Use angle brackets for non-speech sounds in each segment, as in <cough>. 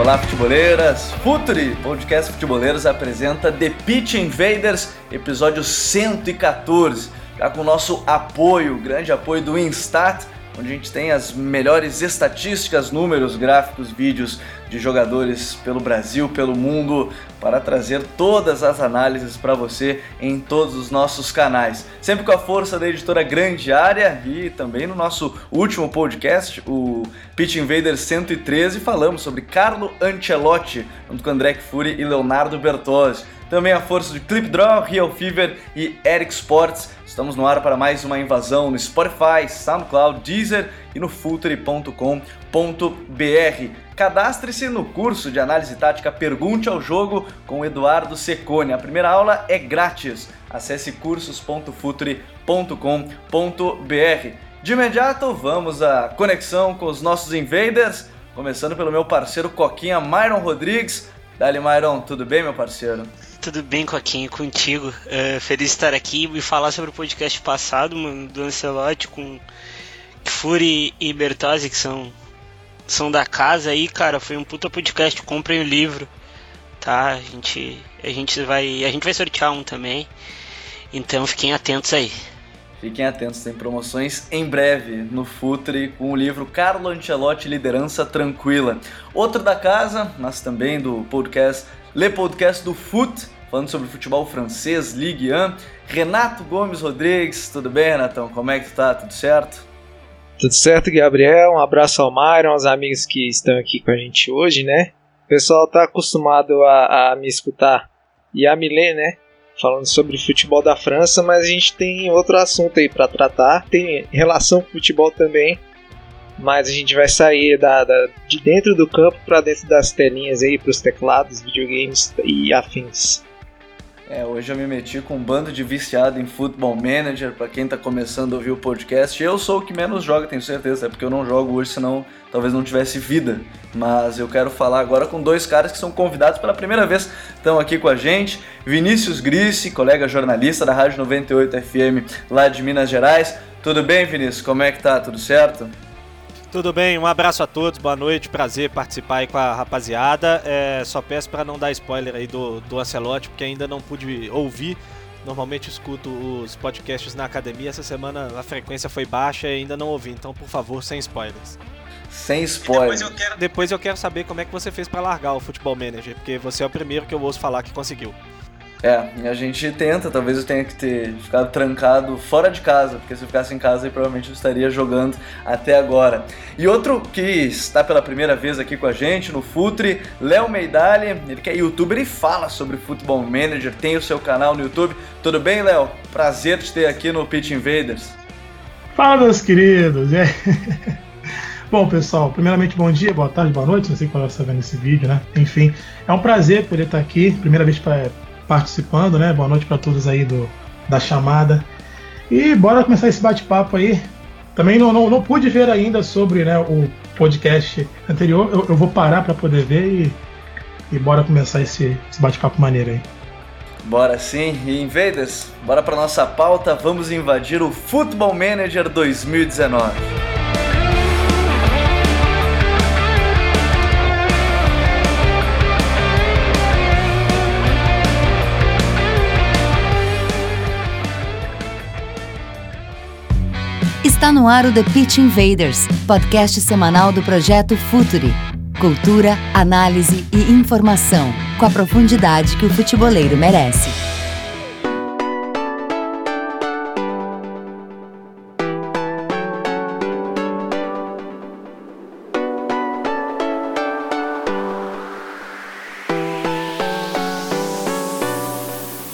Olá, futeboleiras! Futuri, podcast Futeboleiros, apresenta The Pitch Invaders, episódio 114. Já com o nosso apoio, grande apoio do Instat, onde a gente tem as melhores estatísticas, números, gráficos, vídeos de jogadores pelo Brasil, pelo mundo, para trazer todas as análises para você em todos os nossos canais. Sempre com a força da editora Grande Área e também no nosso último podcast, o Pitch Invader 113, falamos sobre Carlo Ancelotti, junto com André Fury e Leonardo Bertozzi. Também a força de Clip Draw, Real Fever e Eric Sports. Estamos no ar para mais uma invasão no Spotify, SoundCloud, Deezer e no Future.com.br. Cadastre-se no curso de análise tática Pergunte ao Jogo com Eduardo Secone. A primeira aula é grátis. Acesse cursos.futre.com.br. De imediato, vamos à conexão com os nossos invaders, começando pelo meu parceiro Coquinha Myron Rodrigues. Dali, Myron, tudo bem, meu parceiro? Tudo bem, Coquinha, contigo. Uh, feliz de estar aqui e falar sobre o podcast passado, mano, do Ancelotti com Fury e Bertozzi, que são, são da casa aí, cara. Foi um puta podcast, comprem o livro, tá? A gente, a gente vai, a gente vai sortear um também. Então fiquem atentos aí. Fiquem atentos, tem promoções em breve no Futre com o livro Carlo Ancelotti Liderança Tranquila. Outro da casa, mas também do podcast Le Podcast do Foot, falando sobre futebol francês, Ligue 1. Renato Gomes Rodrigues, tudo bem, Renatão? Como é que tu tá? Tudo certo? Tudo certo, Gabriel. Um abraço ao Myron, aos amigos que estão aqui com a gente hoje, né? O pessoal tá acostumado a, a me escutar e a me ler, né? Falando sobre futebol da França, mas a gente tem outro assunto aí para tratar. Tem relação com futebol também, mas a gente vai sair da, da de dentro do campo para dentro das telinhas aí, para os teclados, videogames e afins. É, hoje eu me meti com um bando de viciado em Football Manager, para quem tá começando a ouvir o podcast. Eu sou o que menos joga, tenho certeza, é porque eu não jogo hoje, senão talvez não tivesse vida. Mas eu quero falar agora com dois caras que são convidados pela primeira vez, estão aqui com a gente. Vinícius Grisse, colega jornalista da Rádio 98 FM lá de Minas Gerais. Tudo bem, Vinícius? Como é que tá? Tudo certo? Tudo bem, um abraço a todos, boa noite, prazer participar aí com a rapaziada. É, só peço para não dar spoiler aí do, do Ancelotti, porque ainda não pude ouvir. Normalmente escuto os podcasts na academia, essa semana a frequência foi baixa e ainda não ouvi, então por favor, sem spoilers. Sem spoilers. Depois eu, quero, depois eu quero saber como é que você fez para largar o Futebol Manager, porque você é o primeiro que eu ouço falar que conseguiu. É, a gente tenta, talvez eu tenha que ter ficado trancado fora de casa, porque se eu ficasse em casa eu provavelmente estaria jogando até agora. E outro que está pela primeira vez aqui com a gente no Futre, Léo Meidali, ele que é youtuber e fala sobre Futebol Manager, tem o seu canal no YouTube. Tudo bem, Léo? Prazer te ter aqui no Pitch Invaders. Fala, meus queridos! É. <laughs> Bom, pessoal, primeiramente bom dia, boa tarde, boa noite, não sei quando você está vendo esse vídeo, né? Enfim, é um prazer poder estar aqui, primeira vez para participando, né? Boa noite para todos aí do, da chamada. E bora começar esse bate-papo aí. Também não, não, não, pude ver ainda sobre né, o podcast anterior. Eu, eu vou parar para poder ver e, e bora começar esse, esse bate-papo maneiro aí. Bora sim. E Invaders, bora para nossa pauta. Vamos invadir o Football Manager 2019. Está no ar o The Pitch Invaders, podcast semanal do projeto Futuri. Cultura, análise e informação, com a profundidade que o futeboleiro merece.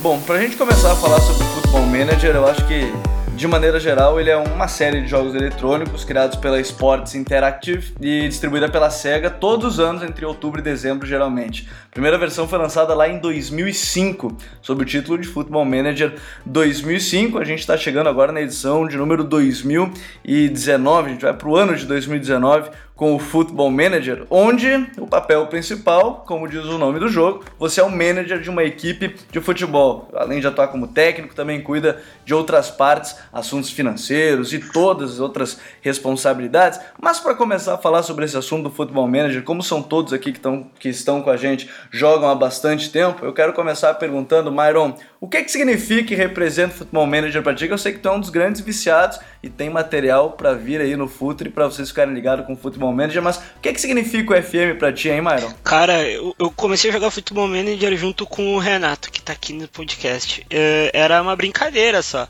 Bom, pra gente começar a falar sobre Football Manager, eu acho que de maneira geral, ele é uma série de jogos eletrônicos criados pela Sports Interactive e distribuída pela SEGA todos os anos entre outubro e dezembro, geralmente. A primeira versão foi lançada lá em 2005, sob o título de Football Manager 2005. A gente está chegando agora na edição de número 2019, a gente vai para o ano de 2019 com o Football Manager, onde o papel principal, como diz o nome do jogo, você é o manager de uma equipe de futebol. Além de atuar como técnico, também cuida de outras partes, assuntos financeiros e todas as outras responsabilidades. Mas para começar a falar sobre esse assunto do Football Manager, como são todos aqui que, tão, que estão com a gente, jogam há bastante tempo, eu quero começar perguntando, Myron, o que, que significa e representa o Football Manager para ti? Eu sei que tu é um dos grandes viciados e tem material para vir aí no Futre para vocês ficarem ligados com o Football Manager, mas o que, que significa o FM para ti, hein, Myron? Cara, eu, eu, comecei a jogar Football Manager junto com o Renato, que tá aqui no podcast. É, era uma brincadeira só.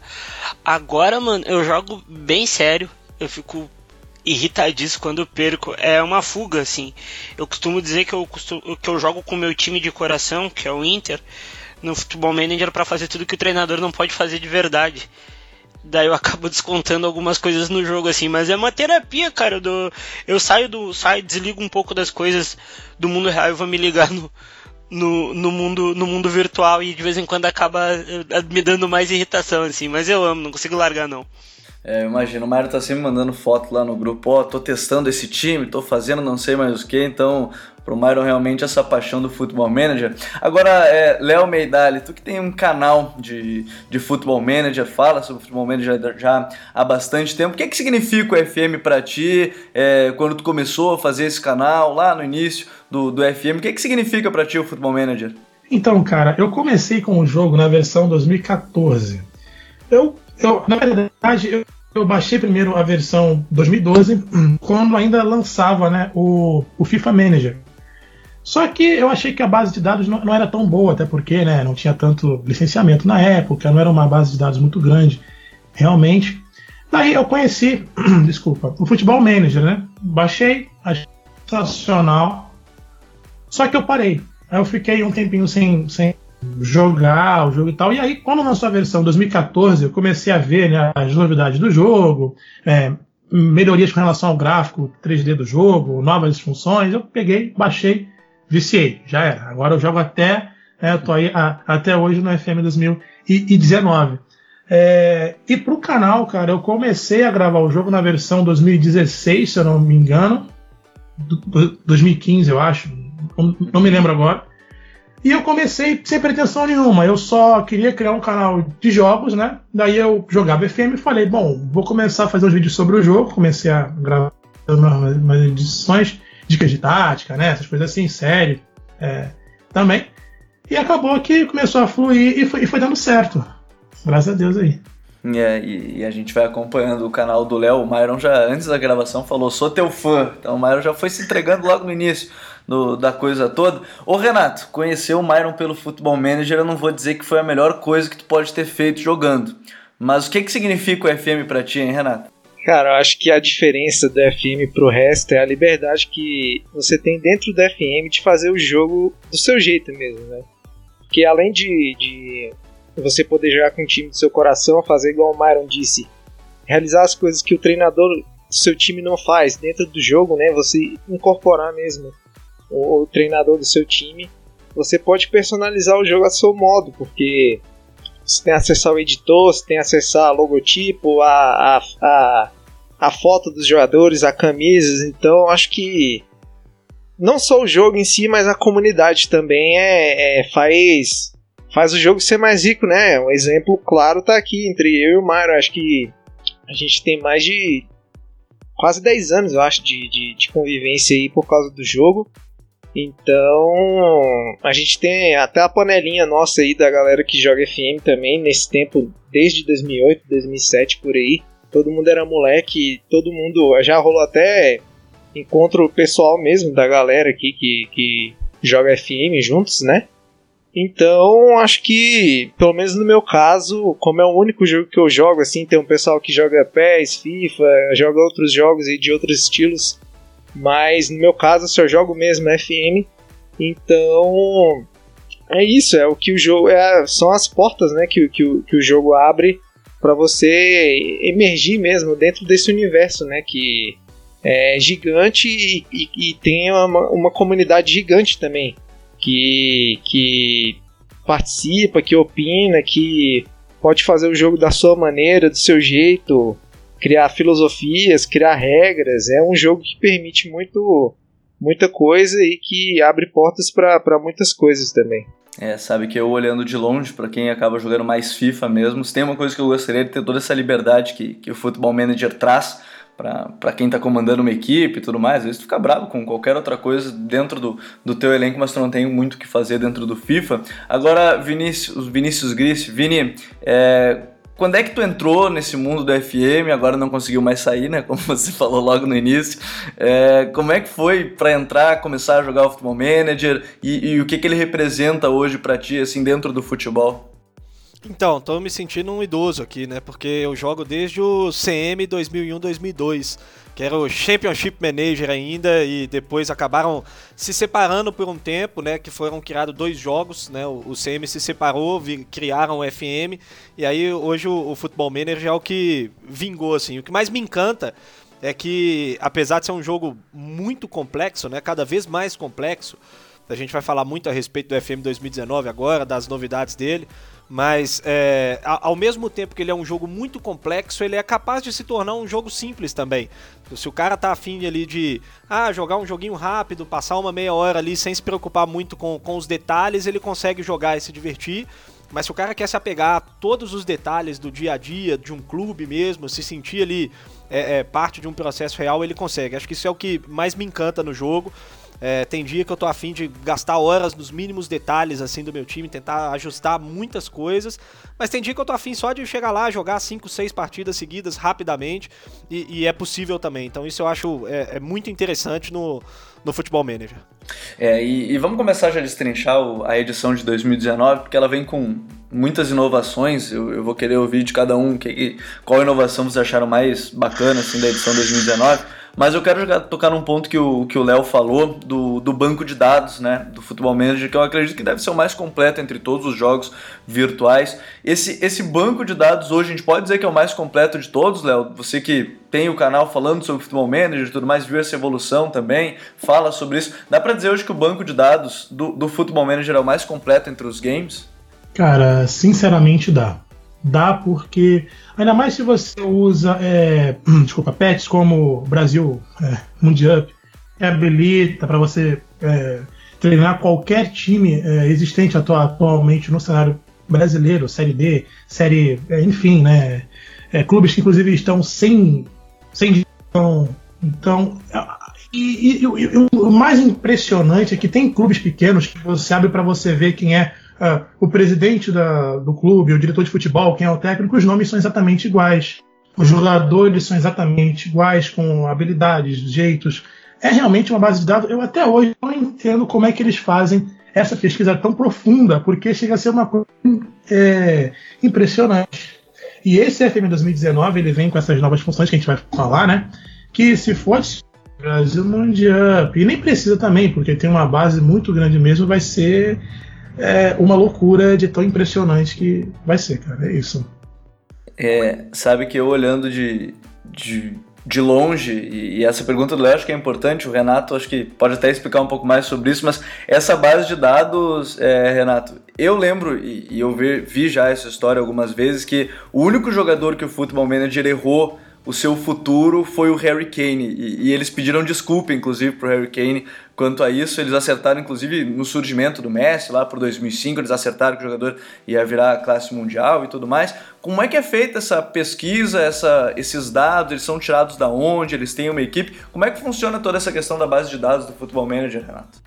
Agora, mano, eu jogo bem sério. Eu fico irritadíssimo quando eu perco. É uma fuga, assim. Eu costumo dizer que eu, costumo, que eu jogo com o meu time de coração, que é o Inter, no Futebol Manager para fazer tudo que o treinador não pode fazer de verdade. Daí eu acabo <laughs> descontando algumas coisas no jogo, assim, mas é uma terapia, cara. Do, eu saio do. saio, desligo um pouco das coisas do mundo real e vou me ligar no, no, no, mundo, no mundo virtual e de vez em quando acaba eh, me dando mais irritação, assim, mas eu amo, não consigo largar não. É, imagina, o Mário tá sempre mandando foto lá no grupo, ó, oh, tô testando esse time, tô fazendo não sei mais o que, então pro Myron realmente essa paixão do Futebol Manager. Agora, é, Léo Meidali, tu que tem um canal de, de Futebol Manager, fala sobre Futebol Manager já há bastante tempo. O que, é que significa o FM para ti é, quando tu começou a fazer esse canal lá no início do, do FM? O que, é que significa para ti o Futebol Manager? Então, cara, eu comecei com o jogo na versão 2014. Eu, eu na verdade, eu, eu baixei primeiro a versão 2012, quando ainda lançava né, o, o FIFA Manager. Só que eu achei que a base de dados não, não, era tão boa, até porque né, não tinha tanto licenciamento na época, não era uma base de dados muito grande, realmente. Daí eu conheci, <clears throat> desculpa, o Futebol Manager, né? Baixei, achei sensacional, só que eu parei. Aí eu fiquei um tempinho sem, sem jogar o jogo e tal. E aí, quando lançou a versão 2014, eu comecei a ver né, as novidades do jogo, é, melhorias com relação ao gráfico 3D do jogo, novas funções. Eu peguei, baixei viciei, já era. Agora eu jogo até, é, tô aí a, até hoje no FM 2019. É, e pro canal, cara, eu comecei a gravar o jogo na versão 2016, se eu não me engano. 2015, eu acho. Não, não me lembro agora. E eu comecei sem pretensão nenhuma. Eu só queria criar um canal de jogos, né? Daí eu jogava FM e falei, bom, vou começar a fazer uns vídeos sobre o jogo. Comecei a gravar umas edições dicas de tática, né? Essas coisas assim, sério é, também. E acabou que começou a fluir e foi, e foi dando certo. Graças a Deus aí. É, e, e, a gente vai acompanhando o canal do Léo. O Myron já, antes da gravação, falou: sou teu fã. Então o Myron já foi se entregando logo no início do, da coisa toda. Ô Renato, conhecer o Myron pelo Futebol Manager, eu não vou dizer que foi a melhor coisa que tu pode ter feito jogando. Mas o que, que significa o FM pra ti, hein, Renato? Cara, eu acho que a diferença do FM pro resto é a liberdade que você tem dentro do FM de fazer o jogo do seu jeito mesmo, né? Porque além de, de você poder jogar com o time do seu coração, fazer igual o Myron disse, realizar as coisas que o treinador do seu time não faz dentro do jogo, né? Você incorporar mesmo o, o treinador do seu time, você pode personalizar o jogo a seu modo, porque você tem acesso ao editor, você tem acesso ao logotipo, a, a, a, a foto dos jogadores, a camisas. Então acho que não só o jogo em si, mas a comunidade também é, é, faz faz o jogo ser mais rico, né? Um exemplo claro tá aqui entre eu e o Mário. Acho que a gente tem mais de quase 10 anos, eu acho, de, de, de convivência aí por causa do jogo. Então, a gente tem até a panelinha nossa aí da galera que joga FM também, nesse tempo, desde 2008, 2007 por aí todo mundo era moleque, todo mundo. Já rolou até encontro pessoal mesmo da galera aqui que, que joga FM juntos, né? Então, acho que, pelo menos no meu caso, como é o único jogo que eu jogo, assim, tem um pessoal que joga PES, FIFA, joga outros jogos e de outros estilos, mas no meu caso eu só jogo mesmo FM, então é isso, é o que o jogo. É, são as portas né, que, que, que o jogo abre para você emergir mesmo dentro desse universo, né? Que é gigante e, e, e tem uma, uma comunidade gigante também que, que participa, que opina, que pode fazer o jogo da sua maneira, do seu jeito, criar filosofias, criar regras. É um jogo que permite muito muita coisa e que abre portas para muitas coisas também. É, sabe que eu olhando de longe, para quem acaba jogando mais FIFA mesmo, tem uma coisa que eu gostaria de ter toda essa liberdade que, que o Football Manager traz para quem está comandando uma equipe e tudo mais. Às vezes tu fica bravo com qualquer outra coisa dentro do, do teu elenco, mas tu não tem muito o que fazer dentro do FIFA. Agora, Vinícius, Vinícius Gris, Vini, é, quando é que tu entrou nesse mundo do FM? Agora não conseguiu mais sair, né? <laughs> Como você falou logo no início. É, como é que foi para entrar, começar a jogar o Futebol Manager e, e o que, que ele representa hoje para ti, assim, dentro do futebol? Então, tô me sentindo um idoso aqui, né? Porque eu jogo desde o CM 2001-2002, que era o Championship Manager ainda, e depois acabaram se separando por um tempo, né? Que foram criados dois jogos, né? O, CM se separou, criaram o FM, e aí hoje o, o Football Manager é o que vingou, assim. O que mais me encanta é que, apesar de ser um jogo muito complexo, né? Cada vez mais complexo, a gente vai falar muito a respeito do FM 2019 agora, das novidades dele. Mas é, ao mesmo tempo que ele é um jogo muito complexo, ele é capaz de se tornar um jogo simples também. Se o cara tá afim ali de ah, jogar um joguinho rápido, passar uma meia hora ali sem se preocupar muito com, com os detalhes, ele consegue jogar e se divertir. Mas se o cara quer se apegar a todos os detalhes do dia a dia, de um clube mesmo, se sentir ali é, é, parte de um processo real, ele consegue. Acho que isso é o que mais me encanta no jogo. É, tem dia que eu tô afim de gastar horas nos mínimos detalhes assim do meu time, tentar ajustar muitas coisas, mas tem dia que eu tô afim só de chegar lá, jogar 5, 6 partidas seguidas rapidamente e, e, é possível também. Então isso eu acho é, é muito interessante no, no Futebol Manager. É, e, e, vamos começar já a destrinchar a edição de 2019, porque ela vem com muitas inovações. Eu, eu vou querer ouvir de cada um que, qual inovação vocês acharam mais bacana assim, da edição 2019. Mas eu quero jogar, tocar num ponto que o que o Léo falou do, do banco de dados, né, do Futebol Manager, que eu acredito que deve ser o mais completo entre todos os jogos virtuais. Esse, esse banco de dados hoje a gente pode dizer que é o mais completo de todos, Léo. Você que tem o canal falando sobre Futebol Manager e tudo mais, viu essa evolução também, fala sobre isso. Dá para dizer hoje que o banco de dados do, do Futebol Manager é o mais completo entre os games? Cara, sinceramente dá. Dá porque, ainda mais se você usa, é, <clears throat> desculpa, pets como Brasil é, Mundial, é habilita para você é, treinar qualquer time é, existente atualmente no cenário brasileiro, Série D, Série, é, enfim, né? É, clubes que inclusive estão sem, sem então, então e, e, e, o mais impressionante é que tem clubes pequenos que você abre para você ver quem é uh, o presidente da, do clube, o diretor de futebol, quem é o técnico, os nomes são exatamente iguais. Os jogadores são exatamente iguais, com habilidades, jeitos. É realmente uma base de dados. Eu até hoje não entendo como é que eles fazem essa pesquisa tão profunda, porque chega a ser uma coisa é, impressionante. E esse FM 2019 ele vem com essas novas funções que a gente vai falar, né? Que se fosse Brasil Mundial, e nem precisa também, porque tem uma base muito grande mesmo, vai ser é uma loucura de tão impressionante que vai ser, cara. É isso. É, sabe que eu olhando de, de, de longe, e, e essa pergunta do Léo acho que é importante, o Renato acho que pode até explicar um pouco mais sobre isso, mas essa base de dados, é, Renato, eu lembro, e, e eu vi, vi já essa história algumas vezes, que o único jogador que o Football Manager errou o seu futuro foi o Harry Kane. E, e, eles pediram desculpa, inclusive, pro Harry Kane quanto a isso. Eles acertaram, inclusive, no surgimento do Messi, lá por 2005, eles acertaram que o jogador ia virar classe mundial e tudo mais. Como é que é feita essa pesquisa, essa, esses dados? Eles são tirados da onde? Eles têm uma equipe? Como é que funciona toda essa questão da base de dados do Football Manager, Renato?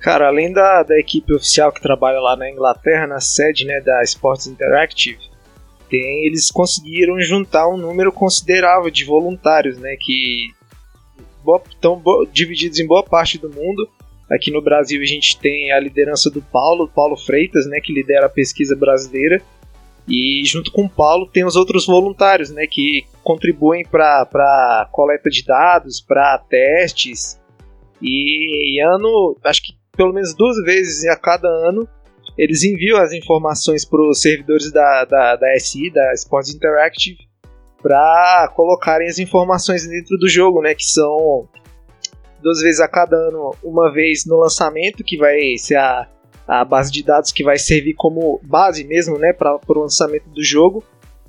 Cara, além da, da equipe oficial que trabalha lá na Inglaterra, na sede né, da Sports Interactive, tem, eles conseguiram juntar um número considerável de voluntários, né, que estão divididos em boa parte do mundo. Aqui no Brasil a gente tem a liderança do Paulo, Paulo Freitas, né, que lidera a pesquisa brasileira. E junto com o Paulo tem os outros voluntários, né, que contribuem para coleta de dados, para testes. E, e ano, acho que pelo menos duas vezes a cada ano eles enviam as informações para os servidores da, da, da SI, da Sports Interactive, para colocarem as informações dentro do jogo, né? Que são duas vezes a cada ano, uma vez no lançamento, que vai ser a, a base de dados que vai servir como base mesmo, né, para o lançamento do jogo.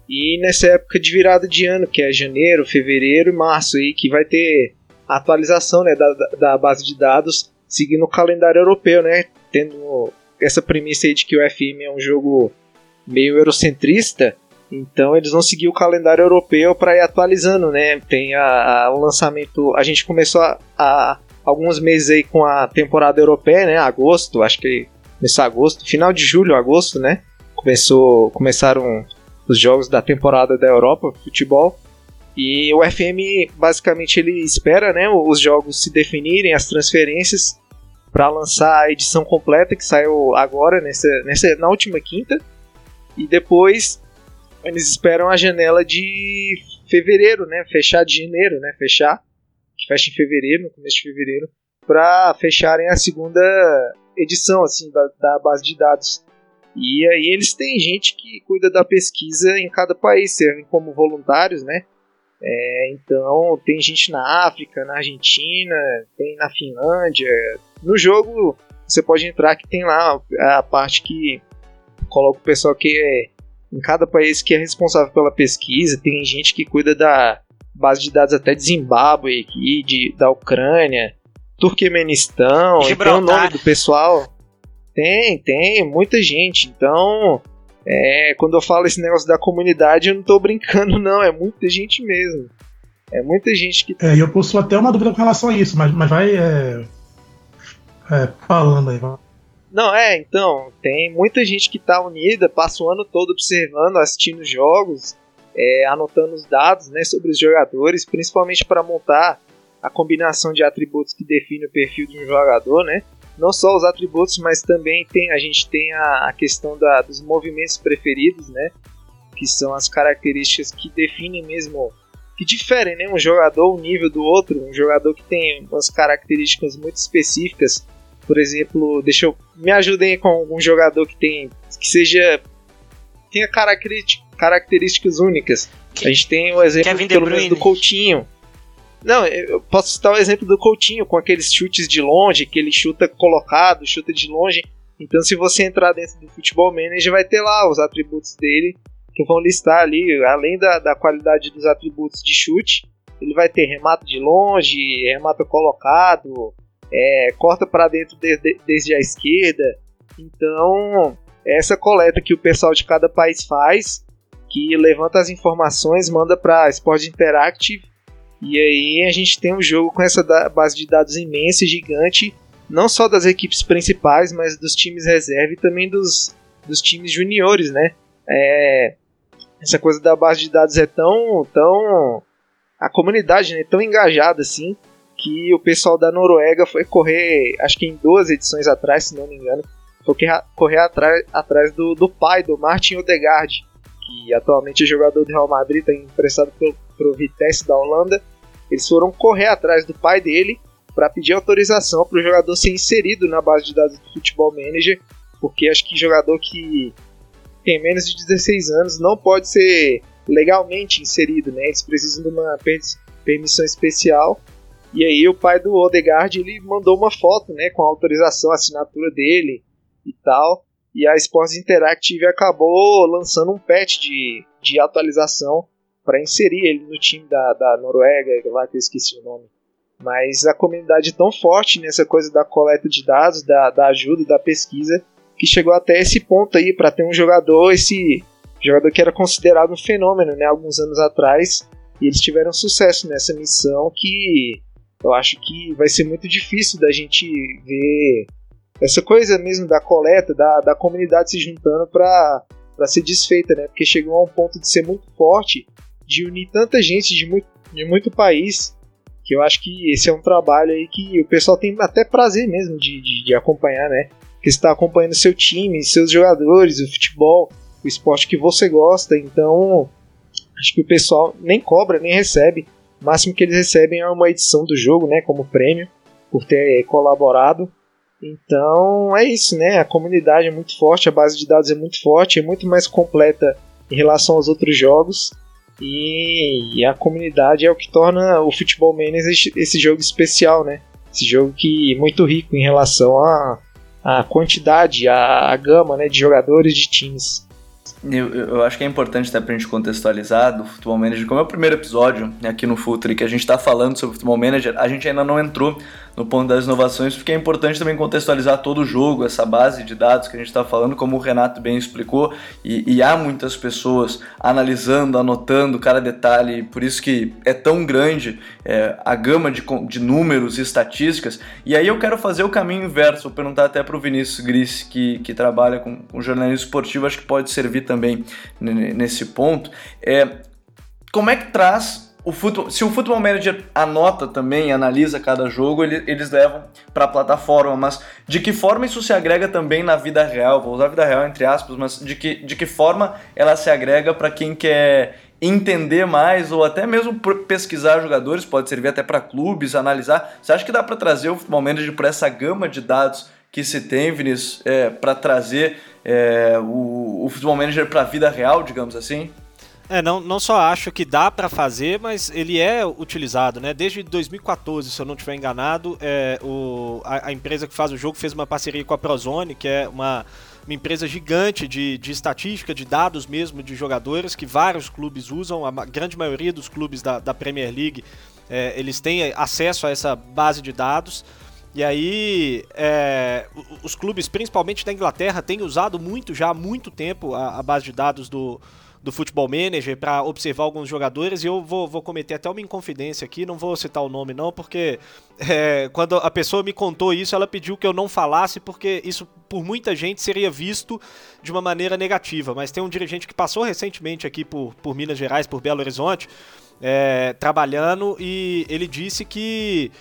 E nessa época de virada de ano, que é janeiro, fevereiro e março, aí, que vai ter a atualização né, da, da base de dados seguindo o calendário europeu, né, tendo essa premissa aí de que o FM é um jogo meio eurocentrista, então eles vão seguir o calendário europeu para ir atualizando, né? Tem a, a, o lançamento, a gente começou a, alguns meses aí com a temporada europeia, né? Agosto, acho que começou agosto, final de julho, agosto, né? Começou, começaram os jogos da temporada da Europa, futebol. E o FM basicamente ele espera, né, os jogos se definirem, as transferências para lançar a edição completa que saiu agora nessa, nessa na última quinta. E depois eles esperam a janela de fevereiro, né? Fechar de janeiro, né? Fechar. Que fecha em fevereiro, no começo de fevereiro. Para fecharem a segunda edição, assim, da, da base de dados. E aí eles têm gente que cuida da pesquisa em cada país, servem como voluntários, né? É, então tem gente na África, na Argentina, tem na Finlândia. No jogo você pode entrar que tem lá a parte que coloca o pessoal que é em cada país que é responsável pela pesquisa, tem gente que cuida da base de dados até de Zimbábue aqui, de, da Ucrânia, Turquemenistão, tem o nome do pessoal. Tem, tem, muita gente. Então, é, quando eu falo esse negócio da comunidade, eu não estou brincando, <laughs> não. É muita gente mesmo. É muita gente que. É, eu possuo até uma dúvida com relação a isso, mas, mas vai é, é, falando aí. Vai. Não, é, então, tem muita gente que está unida, passa o ano todo observando, assistindo jogos, é, anotando os dados né, sobre os jogadores, principalmente para montar a combinação de atributos que define o perfil de um jogador, né? Não só os atributos, mas também tem, a gente tem a, a questão da, dos movimentos preferidos, né? Que são as características que definem mesmo, que diferem né, um jogador, o nível do outro, um jogador que tem umas características muito específicas por exemplo, deixa eu. Me ajudem com algum jogador que tem. que seja. tenha características únicas. A gente tem o exemplo pelo menos do Coutinho. Não, eu posso citar o exemplo do Coutinho com aqueles chutes de longe, que ele chuta colocado, chuta de longe. Então, se você entrar dentro do Futebol Manager, vai ter lá os atributos dele que vão listar ali, além da, da qualidade dos atributos de chute, ele vai ter remato de longe, remato colocado, é, corta para dentro de, de, desde a esquerda. Então, essa coleta que o pessoal de cada país faz, que levanta as informações, manda para Sport Interactive, e aí a gente tem um jogo com essa base de dados imensa e gigante, não só das equipes principais, mas dos times reserva e também dos, dos times juniores, né? É, essa coisa da base de dados é tão, tão a comunidade é né, tão engajada assim que o pessoal da Noruega foi correr, acho que em duas edições atrás, se não me engano, foi correr atrás, atrás do, do pai do Martin Odegaard, que atualmente é jogador do Real Madrid, está emprestado para o Vitesse da Holanda. Eles foram correr atrás do pai dele para pedir autorização para o jogador ser inserido na base de dados do Futebol Manager, porque acho que jogador que tem menos de 16 anos não pode ser legalmente inserido, né? Eles precisam de uma permissão especial e aí o pai do Odegaard ele mandou uma foto, né, com a autorização, a assinatura dele e tal. E a Sports Interactive acabou lançando um patch de, de atualização para inserir ele no time da, da Noruega, lá que eu esqueci o nome. Mas a comunidade é tão forte nessa coisa da coleta de dados, da, da ajuda, da pesquisa, que chegou até esse ponto aí para ter um jogador, esse jogador que era considerado um fenômeno, né, alguns anos atrás, e eles tiveram sucesso nessa missão que eu acho que vai ser muito difícil da gente ver essa coisa mesmo da coleta, da, da comunidade se juntando para ser desfeita, né? Porque chegou a um ponto de ser muito forte, de unir tanta gente de muito, de muito país, que eu acho que esse é um trabalho aí que o pessoal tem até prazer mesmo de, de, de acompanhar, né? Que está acompanhando seu time, seus jogadores, o futebol, o esporte que você gosta, então acho que o pessoal nem cobra, nem recebe o máximo que eles recebem é uma edição do jogo, né, como prêmio, por ter colaborado. Então é isso, né? A comunidade é muito forte, a base de dados é muito forte, é muito mais completa em relação aos outros jogos. E, a comunidade é o que torna o Futebol Manager esse jogo especial, né? Esse jogo que é muito rico em relação à, à quantidade, à, à gama né, de jogadores de times. Eu, eu, acho que é importante até pra gente contextualizar do Futebol Manager, como é o primeiro episódio aqui no Futre que a gente tá falando sobre Futebol Manager, a gente ainda não entrou no ponto das inovações, porque é importante também contextualizar todo o jogo, essa base de dados que a gente está falando, como o Renato bem explicou, e, e, há muitas pessoas analisando, anotando cada detalhe, por isso que é tão grande é, a gama de, de números e estatísticas. E aí eu quero fazer o caminho inverso, vou perguntar até para o Vinícius Gris, que, que trabalha com, com jornalismo esportivo, acho que pode servir também nesse ponto. É, como é que traz o futebol, se o Football Manager anota também, analisa cada jogo, ele, eles levam para a plataforma, mas de que forma isso se agrega também na vida real? Vou usar a vida real entre aspas, mas de que, de que forma ela se agrega para quem quer entender mais ou até mesmo pesquisar jogadores, pode servir até para clubes, analisar. Você acha que dá para trazer o Football Manager por essa gama de dados que se tem, Vinícius, é, para trazer é, o, o Football Manager para a vida real, digamos assim? É, não, não só acho que dá para fazer, mas ele é utilizado, né? Desde 2014, se eu não estiver enganado, é, o, a, a, empresa que faz o jogo fez uma parceria com a Prozone, que é uma, uma empresa gigante de, de estatística, de dados mesmo de jogadores, que vários clubes usam, a grande maioria dos clubes da, da Premier League, é, eles têm acesso a essa base de dados. E aí, é, os clubes, principalmente da Inglaterra, têm usado muito já há muito tempo a, a base de dados do, do Futebol Manager para observar alguns jogadores e eu vou, vou cometer até uma inconfidência aqui, não vou citar o nome não, porque é, quando a pessoa me contou isso, ela pediu que eu não falasse, porque isso por muita gente seria visto de uma maneira negativa. Mas tem um dirigente que passou recentemente aqui por, por Minas Gerais, por Belo Horizonte, é, trabalhando, e ele disse que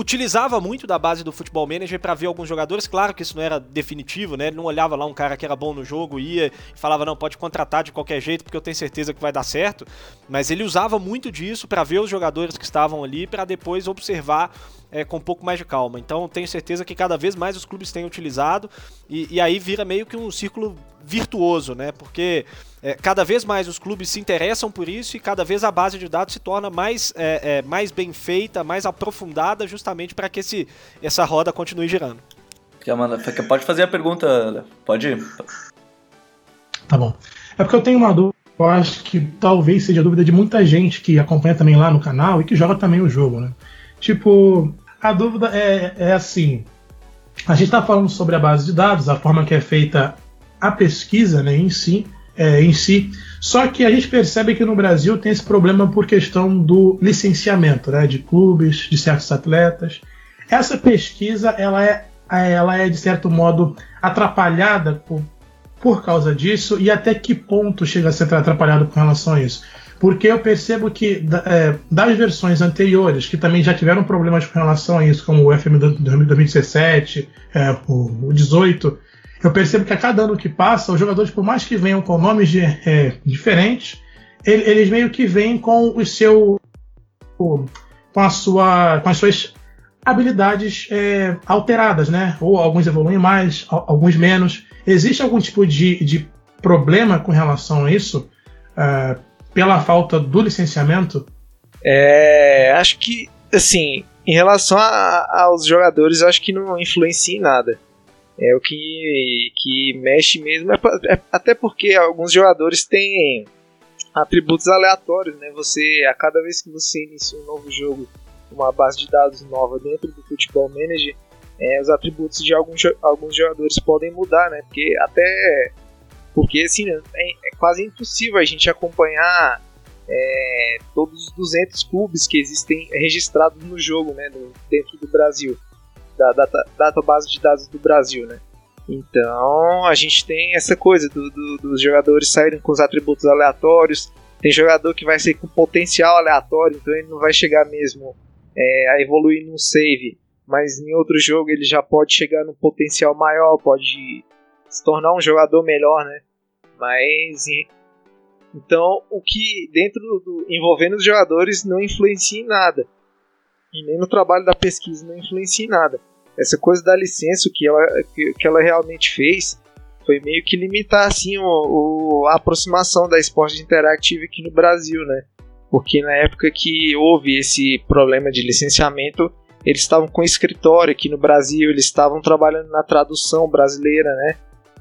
utilizava muito da base do Futebol Manager para ver alguns jogadores. Claro que isso não era definitivo, né? Ele não olhava lá um cara que era bom no jogo, ia e falava, não, pode contratar de qualquer jeito porque eu tenho certeza que vai dar certo. Mas ele usava muito disso para ver os jogadores que estavam ali para depois observar é, com um pouco mais de calma. Então tenho certeza que cada vez mais os clubes têm utilizado e, e aí vira meio que um círculo virtuoso, né? Porque é, cada vez mais os clubes se interessam por isso e cada vez a base de dados se torna mais, é, é mais bem feita, mais aprofundada, justamente para que esse, essa roda continue girando. Pode fazer a pergunta, pode ir. Tá bom. É porque eu tenho uma dúvida, eu acho que talvez seja a dúvida de muita gente que acompanha também lá no canal e que joga também o jogo, né? Tipo, a dúvida é, é assim: a gente está falando sobre a base de dados, a forma que é feita a pesquisa né, em, si, é, em si, só que a gente percebe que no Brasil tem esse problema por questão do licenciamento né, de clubes, de certos atletas. Essa pesquisa ela é, ela é de certo modo atrapalhada por, por causa disso e até que ponto chega a ser atrapalhado com relação a isso porque eu percebo que é, das versões anteriores, que também já tiveram problemas com relação a isso, como o FM 2017, é, o 18, eu percebo que a cada ano que passa, os jogadores, por mais que venham com nomes de, é, diferentes, eles meio que vêm com o seu. com, a sua, com as suas habilidades é, alteradas, né? Ou alguns evoluem mais, alguns menos. Existe algum tipo de, de problema com relação a isso? Uh, pela falta do licenciamento? É, acho que, assim, em relação a, aos jogadores, acho que não influencia em nada. É o que, que mexe mesmo, é, é, até porque alguns jogadores têm atributos aleatórios, né? Você, a cada vez que você inicia um novo jogo, uma base de dados nova dentro do Futebol Manager, é, os atributos de alguns, alguns jogadores podem mudar, né? Porque até porque assim, é, é quase impossível a gente acompanhar é, todos os 200 clubes que existem registrados no jogo, né, no, dentro do Brasil, da data, database de dados do Brasil, né. Então a gente tem essa coisa do, do, dos jogadores saírem com os atributos aleatórios. Tem jogador que vai ser com potencial aleatório, então ele não vai chegar mesmo é, a evoluir num save, mas em outro jogo ele já pode chegar num potencial maior, pode se tornar um jogador melhor, né? Mas então o que dentro do, do, envolvendo os jogadores não influencia em nada e nem no trabalho da pesquisa não influencia em nada. essa coisa da licença, que ela, que, que ela realmente fez foi meio que limitar assim o, o, a aproximação da esporte interactive aqui no Brasil, né? Porque na época que houve esse problema de licenciamento, eles estavam com escritório aqui no Brasil, eles estavam trabalhando na tradução brasileira, né?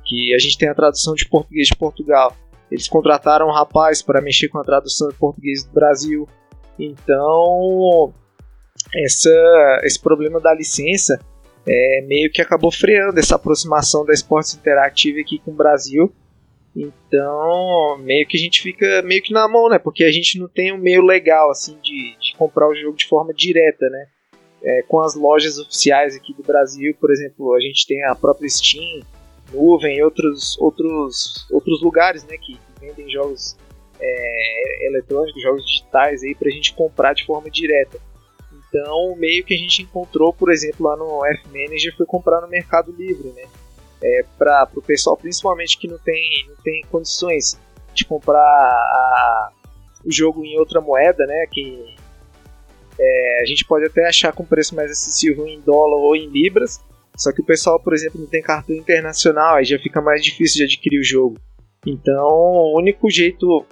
Que a gente tem a tradução de português de Portugal. Eles contrataram um rapaz para mexer com a tradução de português do Brasil. Então, essa, esse problema da licença é, meio que acabou freando essa aproximação da Esportes Interactive aqui com o Brasil. Então, meio que a gente fica meio que na mão, né? Porque a gente não tem um meio legal, assim, de, de comprar o jogo de forma direta, né? É, com as lojas oficiais aqui do Brasil, por exemplo, a gente tem a própria Steam, Nuvem e outros, outros, outros lugares, né? Que, vendem jogos é, eletrônicos, jogos digitais aí pra gente comprar de forma direta. Então, meio que a gente encontrou, por exemplo, lá no F-Manager, foi comprar no Mercado Livre, né? É, para o pessoal, principalmente que não tem, não tem condições de comprar a, o jogo em outra moeda, né? Que é, a gente pode até achar com preço mais acessível em dólar ou em libras, só que o pessoal, por exemplo, não tem cartão internacional, aí já fica mais difícil de adquirir o jogo. Então, o único jeito,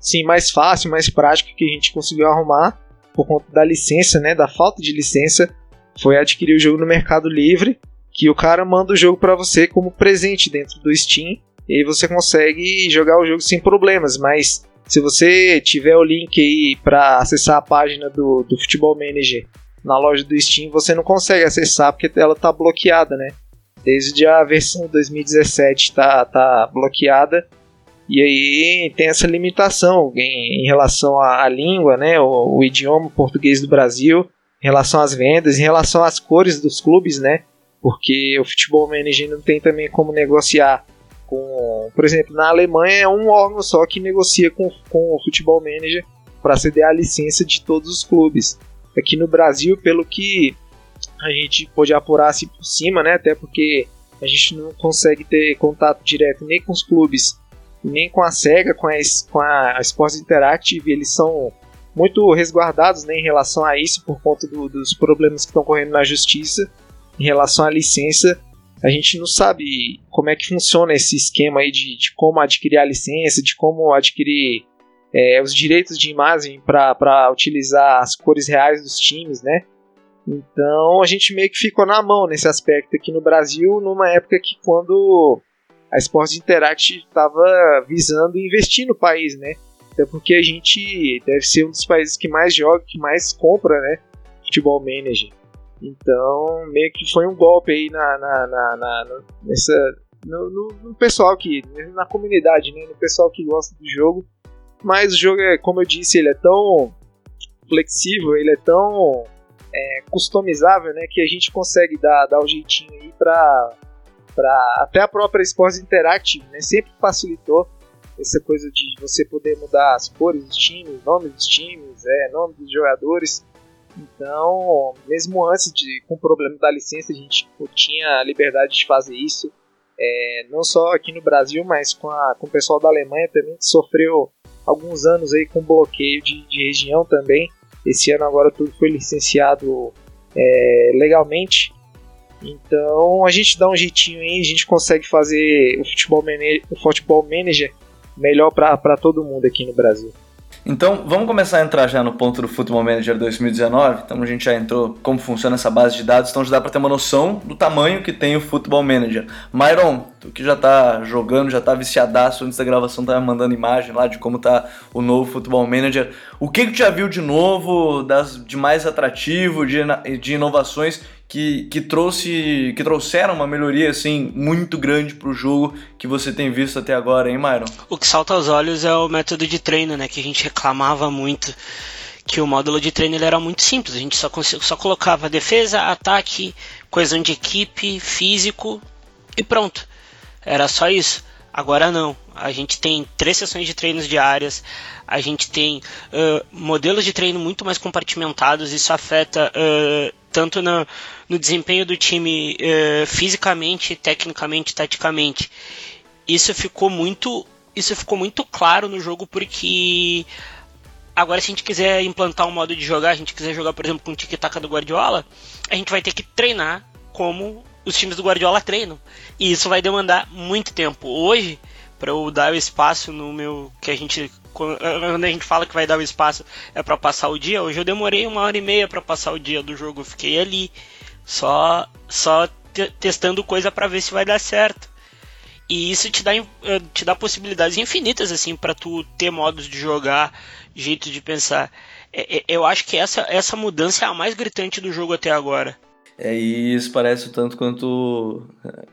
sim, mais fácil, mais prático que a gente conseguiu arrumar por conta da licença, né, da falta de licença, foi adquirir o jogo no Mercado Livre, que o cara manda o jogo para você como presente dentro do Steam, e você consegue jogar o jogo sem problemas, mas se você tiver o link aí para acessar a página do, do Futebol Manager na loja do Steam, você não consegue acessar porque ela tá bloqueada, né? Desde a versão 2017 tá, tá bloqueada e aí tem essa limitação em, em relação à, à, língua, né, o, o, idioma português do Brasil, em relação às vendas, em relação às cores dos clubes, né, porque o futebol manager não tem também como negociar com, por exemplo, na Alemanha é um órgão só que negocia com, com o futebol manager para ceder a licença de todos os clubes. Aqui no Brasil, pelo que a gente pode apurar assim por cima, né, até porque a gente não consegue ter contato direto nem com os clubes nem com a SEGA, com a, com a Sports Interactive, eles são muito resguardados né, em relação a isso, por conta do, dos problemas que estão correndo na justiça em relação à licença. A gente não sabe como é que funciona esse esquema aí de, de como adquirir a licença, de como adquirir é, os direitos de imagem para utilizar as cores reais dos times, né? Então a gente meio que ficou na mão nesse aspecto aqui no Brasil, numa época que quando a Sports Interact estava visando investir no país, né? Até porque a gente deve ser um dos países que mais joga, que mais compra, né? Futebol Manager. Então, meio que foi um golpe aí na, na, na, na nessa, no, no, no, pessoal que, na comunidade, né? No pessoal que gosta do jogo. Mas o jogo, é, como eu disse, ele é tão flexível, ele é tão é, customizável, né? Que a gente consegue dar, dar o jeitinho aí pra para até a própria Sports Interactive, né, sempre facilitou essa coisa de você poder mudar as cores dos times, nomes dos times, é, nome dos jogadores. Então, mesmo antes de com o problema da licença, a gente tinha a liberdade de fazer isso. É, não só aqui no Brasil, mas com, a, com o pessoal da Alemanha também, que sofreu alguns anos aí com bloqueio de, de região também. Esse ano agora tudo foi licenciado é, legalmente. Então a gente dá um jeitinho aí, a gente consegue fazer o futebol, manager, o futebol manager melhor para todo mundo aqui no Brasil. Então, vamos começar a entrar já no ponto do Football Manager 2019. Então, a gente já entrou como funciona essa base de dados, então já dá para ter uma noção do tamanho que tem o Football Manager. Myron, tu que já tá jogando, já tá viciadaço, antes da gravação tá mandando imagem lá de como tá o novo Football Manager. O que que tu já viu de novo, das, de mais atrativo, de, de inovações que, que trouxe que trouxeram uma melhoria assim muito grande para o jogo que você tem visto até agora, hein, Myron? O que salta aos olhos é o método de treino, né, que a gente reclamava muito que o módulo de treino ele era muito simples, a gente só, só colocava defesa, ataque, coesão de equipe, físico e pronto. Era só isso. Agora não. A gente tem três sessões de treinos diárias, a gente tem uh, modelos de treino muito mais compartimentados, isso afeta uh, tanto no, no, desempenho do time uh, fisicamente, tecnicamente, taticamente. Isso ficou muito, isso ficou muito claro no jogo porque agora se a gente quiser implantar um modo de jogar, a gente quiser jogar, por exemplo, com o tic-tac do Guardiola, a gente vai ter que treinar como os times do Guardiola treinam. E isso vai demandar muito tempo. Hoje, para eu dar o espaço no meu que a gente quando a gente fala que vai dar o espaço é para passar o dia, hoje eu demorei uma hora e meia para passar o dia do jogo, eu fiquei ali só só te testando coisa para ver se vai dar certo. E isso te dá, eh, te dá possibilidades infinitas assim para tu ter modos de jogar, jeitos de pensar. É, é, eu acho que essa, essa mudança é a mais gritante do jogo até agora. É, e isso parece tanto quanto.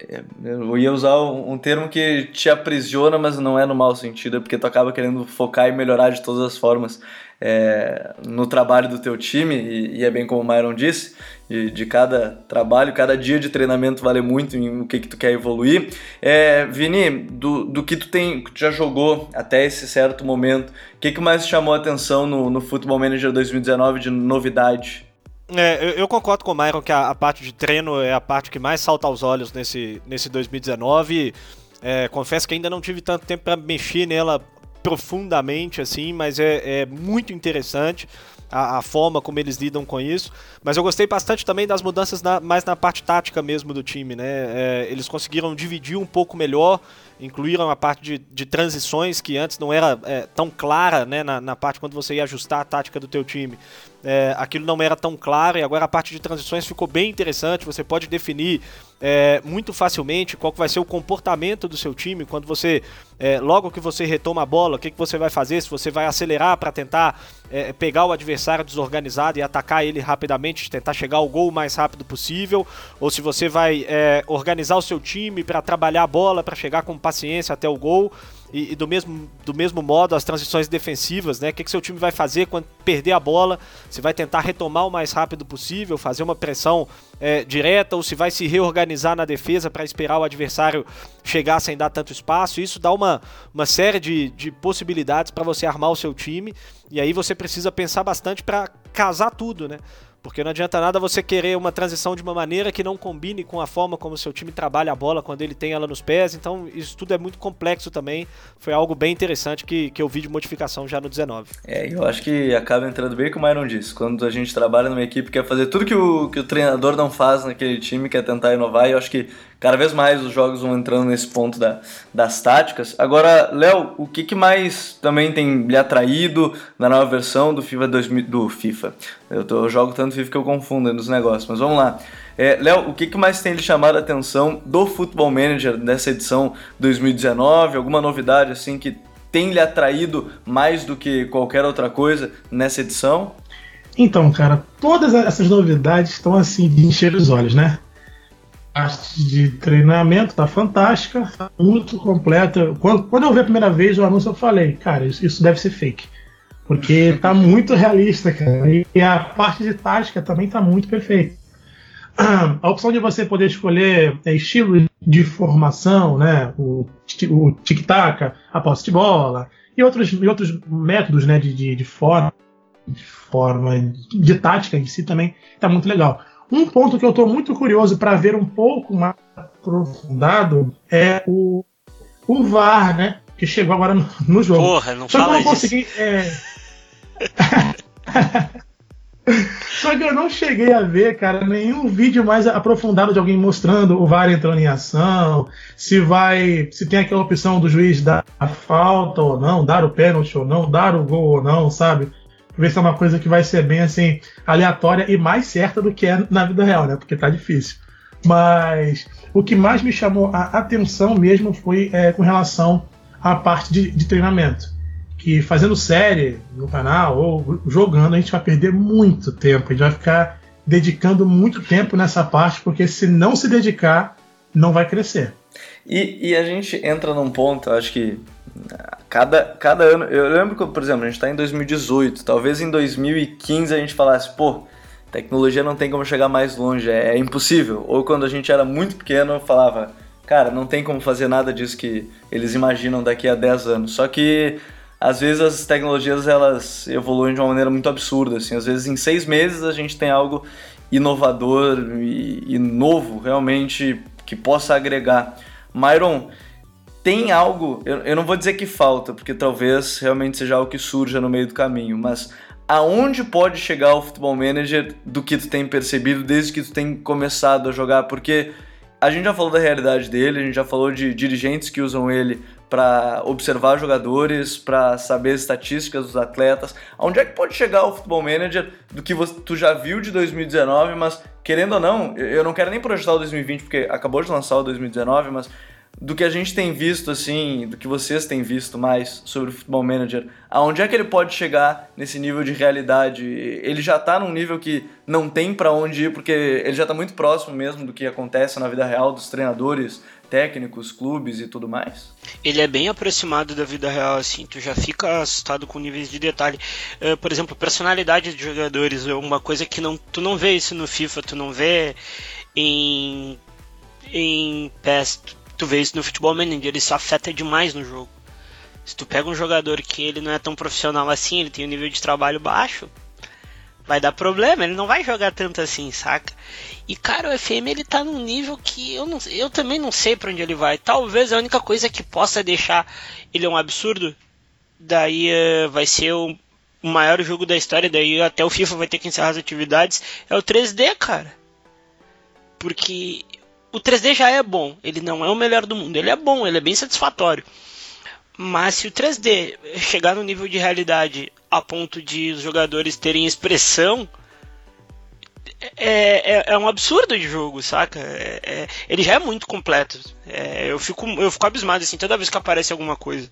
É, eu ia usar um termo que te aprisiona, mas não é no mau sentido, é porque tu acaba querendo focar e melhorar de todas as formas é, no trabalho do teu time, e, e, é bem como o Myron disse, de, de, cada trabalho, cada dia de treinamento vale muito em o que, que tu quer evoluir. É, Vini, do, do que tu tem, que tu já jogou até esse certo momento, o que, que mais chamou a atenção no, no Football Manager 2019 de novidade? É, eu, eu, concordo com o Myron que a, a, parte de treino é a parte que mais salta aos olhos nesse, nesse 2019. É, confesso que ainda não tive tanto tempo para mexer nela profundamente, assim, mas é, é muito interessante a, a, forma como eles lidam com isso. Mas eu gostei bastante também das mudanças na, mais na parte tática mesmo do time, né? É, eles conseguiram dividir um pouco melhor incluíram a parte de, de transições que antes não era é, tão clara né, na, na, parte quando você ia ajustar a tática do teu time. É, aquilo não era tão claro e agora a parte de transições ficou bem interessante. Você pode definir é, muito facilmente qual vai ser o comportamento do seu time quando você, é, logo que você retoma a bola, o que, que você vai fazer, se você vai acelerar para tentar é, pegar o adversário desorganizado e atacar ele rapidamente, tentar chegar ao gol o mais rápido possível, ou se você vai é, organizar o seu time para trabalhar a bola, para chegar com paciência até o gol. E, e, do, mesmo, do mesmo modo, as transições defensivas, né? O que, que seu time vai fazer quando perder a bola? Se vai tentar retomar o mais rápido possível, fazer uma pressão é, direta, ou se vai se reorganizar na defesa para esperar o adversário chegar sem dar tanto espaço. Isso dá uma, uma série de, de possibilidades para você armar o seu time. E aí você precisa pensar bastante para casar tudo, né? Porque não adianta nada você querer uma transição de uma maneira que não combine com a forma como seu time trabalha a bola quando ele tem ela nos pés. Então, isso tudo é muito complexo também. Foi algo bem interessante que, que eu vi de modificação já no 19. É, eu acho que acaba entrando bem como o Myron disse. Quando a gente trabalha numa equipe, quer fazer tudo que o, que o treinador não faz naquele time, quer tentar inovar. E eu acho que cada vez mais os jogos vão entrando nesse ponto da, das táticas. Agora, Léo, o que, que mais também tem lhe atraído na nova versão do FIFA 2000, do FIFA? Eu, tô, eu jogo tanto FIFA que eu confundo nos negócios, mas vamos lá. É, Léo, o que, que mais tem lhe chamado a atenção do Football Manager dessa edição 2019? Alguma novidade assim que tem lhe atraído mais do que qualquer outra coisa nessa edição? Então, cara, todas essas novidades estão assim de encher os olhos, né? Parte de treinamento tá fantástica, tá muito completa. Quando, quando eu vi a primeira vez o anúncio, eu falei, cara, isso, isso deve ser fake. Porque <laughs> tá muito realista, cara. E a parte de tática também tá muito perfeita. <clears throat> A opção de você poder escolher é, estilo de formação, né? O, o tic-tac, a posse de bola e outros, e outros métodos né, de, de, de forma, de forma de tática em si também tá muito legal. Um ponto que eu estou muito curioso para ver um pouco mais aprofundado é o, o VAR, né? Que chegou agora no, no jogo. Porra, não Só fala que eu não consegui. É... <laughs> Só que eu não cheguei a ver, cara, nenhum vídeo mais aprofundado de alguém mostrando o VAR entrando em ação, se vai, se tem aquela opção do juiz dar a falta ou não, dar o pênalti ou não, dar o gol ou não, sabe? Ver se é uma coisa que vai ser bem assim aleatória e mais certa do que é na vida real, né? Porque tá difícil. Mas o que mais me chamou a atenção mesmo foi é, com relação à parte de, de, treinamento. Que fazendo série no canal ou jogando, a gente vai perder muito tempo. A gente vai ficar dedicando muito tempo nessa parte, porque se não se dedicar, não vai crescer. E, e a gente entra num ponto, acho que Cada, cada ano, eu lembro que, por exemplo, a gente está em 2018, talvez em 2015 a gente falasse, pô, tecnologia não tem como chegar mais longe, é, é impossível. Ou quando a gente era muito pequeno, falava, cara, não tem como fazer nada disso que eles imaginam daqui a 10 anos. Só que às vezes as tecnologias elas evoluem de uma maneira muito absurda, assim. Às vezes em seis meses a gente tem algo inovador e, e novo, realmente, que possa agregar. Myron, tem algo, eu, eu não vou dizer que falta, porque talvez realmente seja algo que surja no meio do caminho, mas aonde pode chegar o Futebol Manager do que tu tem percebido desde que tu tem começado a jogar? Porque a gente já falou da realidade dele, a gente já falou de dirigentes que usam ele para observar jogadores, para saber as estatísticas dos atletas. Onde é que pode chegar o Futebol Manager do que você, tu já viu de 2019, mas querendo ou não, eu não quero nem projetar o 2020 porque acabou de lançar o 2019, mas do que a gente tem visto, assim, do que vocês têm visto mais sobre o Futebol Manager, aonde é que ele pode chegar nesse nível de realidade? Ele já tá num nível que não tem para onde ir, porque ele já tá muito próximo mesmo do que acontece na vida real dos treinadores, técnicos, clubes e tudo mais? Ele é bem aproximado da vida real, assim, tu já fica assustado com níveis de detalhe. Uh, por exemplo, personalidade de jogadores, é uma coisa que não, tu não vê isso no FIFA, tu não vê em, em PES, tu vê isso no futebol manager, isso afeta demais no jogo. Se tu pega um jogador que ele não é tão profissional assim, ele tem um nível de trabalho baixo, vai dar problema, ele não vai jogar tanto assim, saca? E cara, o FM ele tá num nível que eu, não, eu também não sei para onde ele vai. Talvez a única coisa que possa deixar ele um absurdo, daí uh, vai ser o, o maior jogo da história, daí até o FIFA vai ter que encerrar as atividades, é o 3D, cara. Porque o 3D já é bom, ele não é o melhor do mundo, ele é bom, ele é bem satisfatório. Mas se o 3D chegar no nível de realidade a ponto de os jogadores terem expressão, é, é, é um absurdo de jogo, saca? É, é, ele já é muito completo. É, eu, fico, eu fico abismado assim toda vez que aparece alguma coisa.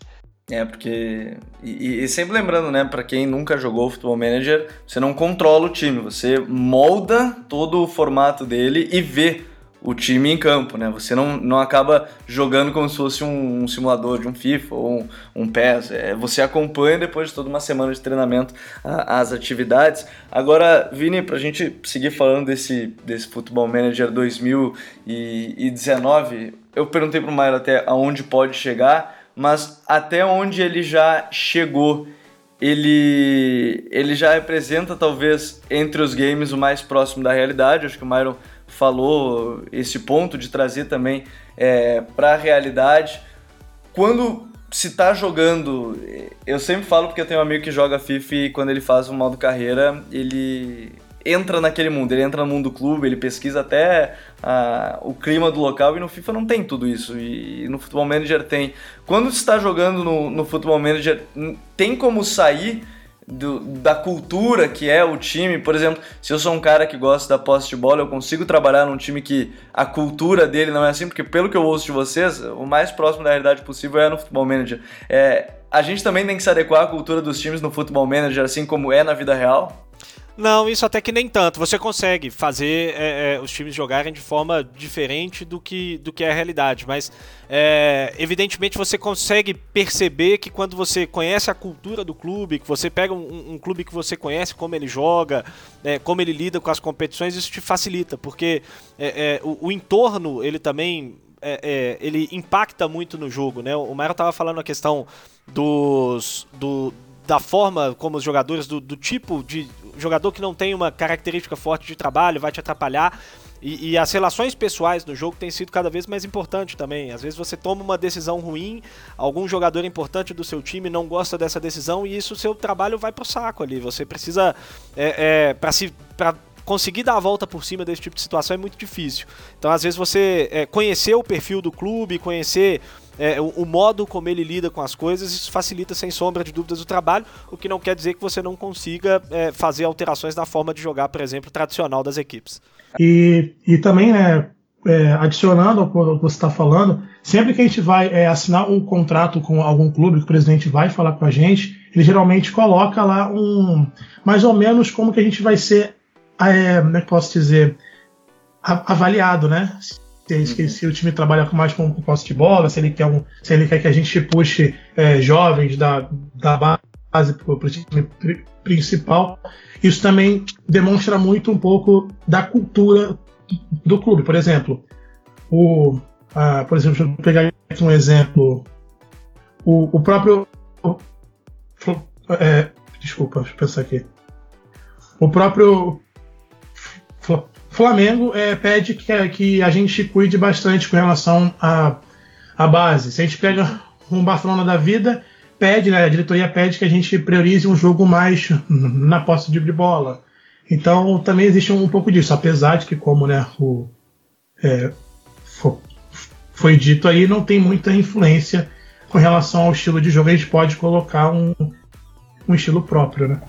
É, porque. E, e, sempre lembrando, né, para quem nunca jogou Futebol Manager, você não controla o time, você molda todo o formato dele e vê o time em campo, né? Você não, não acaba jogando como se fosse um, um simulador de um FIFA ou um, um PES. É, você acompanha depois de toda uma semana de treinamento a, as atividades. Agora, Vini, para a gente seguir falando desse, desse Futebol Manager 2019, eu perguntei para o Maio até aonde pode chegar, mas até onde ele já chegou ele, ele já representa talvez entre os games o mais próximo da realidade. Acho que o Myron falou esse ponto de trazer também é, para a realidade. Quando se está jogando, eu sempre falo porque eu tenho um amigo que joga FIFA e quando ele faz o modo carreira, ele entra naquele mundo, ele entra no mundo do clube, ele pesquisa até ah, o clima do local e no FIFA não tem tudo isso e, no Futebol Manager tem. Quando se está jogando no, no Futebol Manager, tem como sair do, da cultura que é o time. Por exemplo, se eu sou um cara que gosta da posse de bola, eu consigo trabalhar num time que a cultura dele não é assim, porque pelo que eu ouço de vocês, o mais próximo da realidade possível é no Futebol Manager. É, a gente também tem que se adequar à cultura dos times no Futebol Manager, assim como é na vida real? Não, isso até que nem tanto. Você consegue fazer é, é, os times jogarem de forma diferente do que, do que é a realidade, mas é, evidentemente você consegue perceber que quando você conhece a cultura do clube, que você pega um, um clube que você conhece, como ele joga, né, como ele lida com as competições, isso te facilita, porque é, é, o, o entorno ele também é, é, ele impacta muito no jogo, né? O Mauro estava falando a questão dos, do, da forma como os jogadores, do, do, tipo de jogador que não tem uma característica forte de trabalho vai te atrapalhar. E, e, as relações pessoais no jogo têm sido cada vez mais importantes também. Às vezes você toma uma decisão ruim, algum jogador importante do seu time não gosta dessa decisão e isso seu trabalho vai pro saco ali. Você precisa é, é, para se conseguir dar a volta por cima desse tipo de situação é muito difícil. Então às vezes você é, conhecer o perfil do clube, conhecer é, o, o, modo como ele lida com as coisas, isso facilita sem sombra de dúvidas o trabalho, o que não quer dizer que você não consiga é, fazer alterações na forma de jogar, por exemplo, tradicional das equipes. E, e também, né, é, adicionando ao que você está falando, sempre que a gente vai é, assinar um contrato com algum clube, que o presidente vai falar com a gente, ele geralmente coloca lá um mais ou menos como que a gente vai ser, é, como é que posso dizer, avaliado, né? Se, se, o time trabalha mais com, com posse de bola, se ele quer, um, se ele quer que a gente puxe é, jovens da, da base para o time principal. Isso também demonstra muito um pouco da cultura do clube. Por exemplo, o, ah, por exemplo, deixa eu pegar aqui um exemplo. O, o próprio. É, desculpa, deixa eu pensar aqui. O próprio Flamengo é, pede que, que, a gente cuide bastante com relação à, base. Se a gente pega um Barcelona da vida, pede, né, a diretoria pede que a gente priorize um jogo mais na posse de bola. Então também existe um, pouco disso, apesar de que, como né, o, é, foi dito aí, não tem muita influência com relação ao estilo de jogo, a gente pode colocar um, um estilo próprio, né?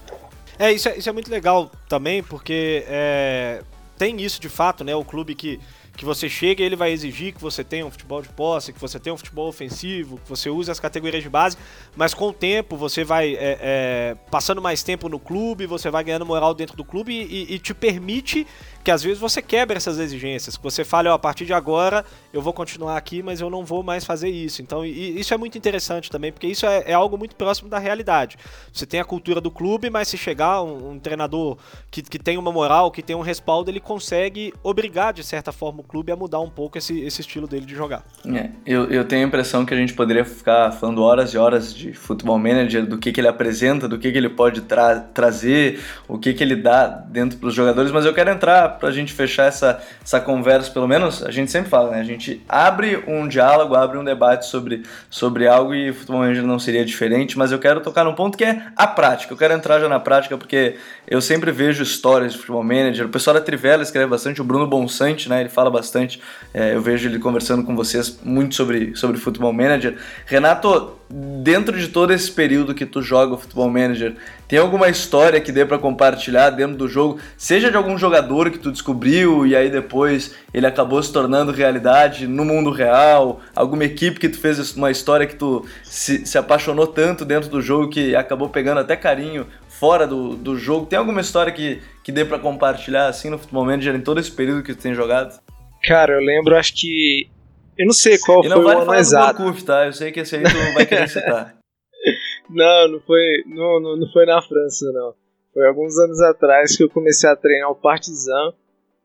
É isso, é, isso é muito legal também, porque é, tem isso de fato, né? O clube que que você chega e ele vai exigir que você tenha um futebol de posse, que você tenha um futebol ofensivo, que você use as categorias de base, mas com o tempo você vai é, é, passando mais tempo no clube, você vai ganhando moral dentro do clube e, e te permite que às vezes você quebra essas exigências, que você fale, ó, a partir de agora eu vou continuar aqui, mas eu não vou mais fazer isso. Então, isso é muito interessante também, porque isso é, é, algo muito próximo da realidade. Você tem a cultura do clube, mas se chegar um, um, treinador que, que tem uma moral, que tem um respaldo, ele consegue obrigar, de certa forma, clube a mudar um pouco esse, esse estilo dele de jogar. É, eu, eu tenho a impressão que a gente poderia ficar falando horas e horas de futebol manager, do que, que ele apresenta, do que, que ele pode tra trazer, o que, que ele dá dentro para os jogadores, mas eu quero entrar para a gente fechar essa, essa conversa, pelo menos, a gente sempre fala, né? A gente abre um diálogo, abre um debate sobre, sobre algo e o Futebol Manager não seria diferente, mas eu quero tocar num ponto que é a prática. Eu quero entrar já na prática porque eu sempre vejo histórias de Futebol Manager. O pessoal da Trivela escreve bastante, o Bruno Bonsante, né? Ele fala bastante. É, eu vejo ele conversando com vocês muito sobre, sobre Futebol Manager. Renato, dentro de todo esse período que tu joga o Futebol Manager, tem alguma história que dê para compartilhar dentro do jogo, seja de algum jogador que tu descobriu e aí depois ele acabou se tornando realidade no mundo real, alguma equipe que tu fez uma história que tu se, se apaixonou tanto dentro do jogo que acabou pegando até carinho fora do, do jogo. Tem alguma história que, que dê para compartilhar assim no Futebol Manager em todo esse período que tu tem jogado? Cara, eu lembro, acho que eu não sei qual e foi o ano exato. Não vale tá? Eu sei que esse aí tu vai querer citar. <laughs> não, não foi, não, não, não foi na França, não. Foi alguns anos atrás que eu comecei a treinar o Partizan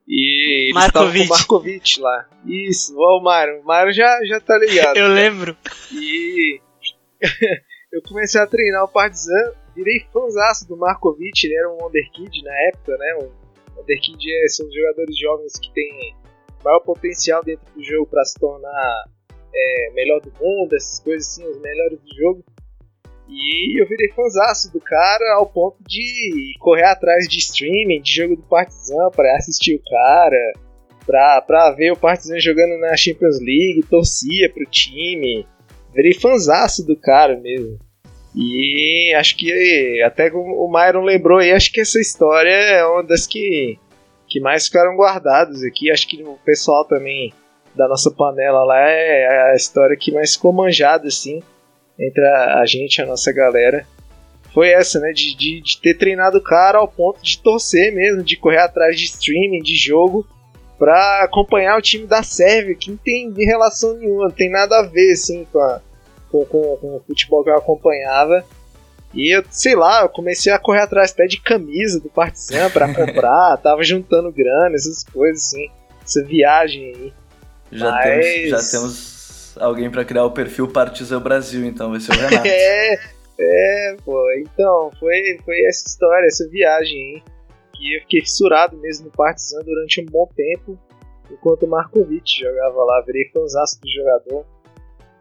e Markovic. com o Markovic lá. Isso, ó, o Mário. O Mário já, já tá ligado. <laughs> eu lembro. E <laughs> eu comecei a treinar o Partizan, virei fãzaço do Markovic, ele era um Wonderkid na época, né? Um Wonderkid é, são jogadores jovens que têm maior potencial dentro do jogo para se tornar é, melhor do mundo, essas coisas assim, os melhores do jogo. E eu virei fãzaço do cara ao ponto de correr atrás de streaming, de jogo do Partizan para assistir o cara, pra ver o Partizan jogando na Champions League, torcia pro time. Virei fãzaço do cara mesmo. E acho que até o Myron lembrou aí, acho que essa história é uma das que que mais ficaram guardados aqui. Acho que o pessoal também da nossa panela lá é a história que mais ficou manjada, assim, entre a, a gente, a nossa galera. Foi essa, né? De, de, de, ter treinado o cara ao ponto de torcer mesmo, de correr atrás de streaming, de jogo, pra acompanhar o time da Sérvia, que não tem relação nenhuma, não tem nada a ver, assim, com, a, com, com, com o futebol que eu acompanhava. E eu, sei lá, eu comecei a correr atrás até de camisa do Partizan para <laughs> comprar, tava juntando grana, essas coisas assim, essa viagem aí. Já, Mas... temos, já temos alguém para criar o perfil Partizan Brasil, então vai ser o <laughs> Renato. é, é, pô, então, foi, foi essa história, essa viagem aí. Que eu fiquei fissurado mesmo no Partizan durante um bom tempo, enquanto o Markovic jogava lá, virei fãzaço do jogador.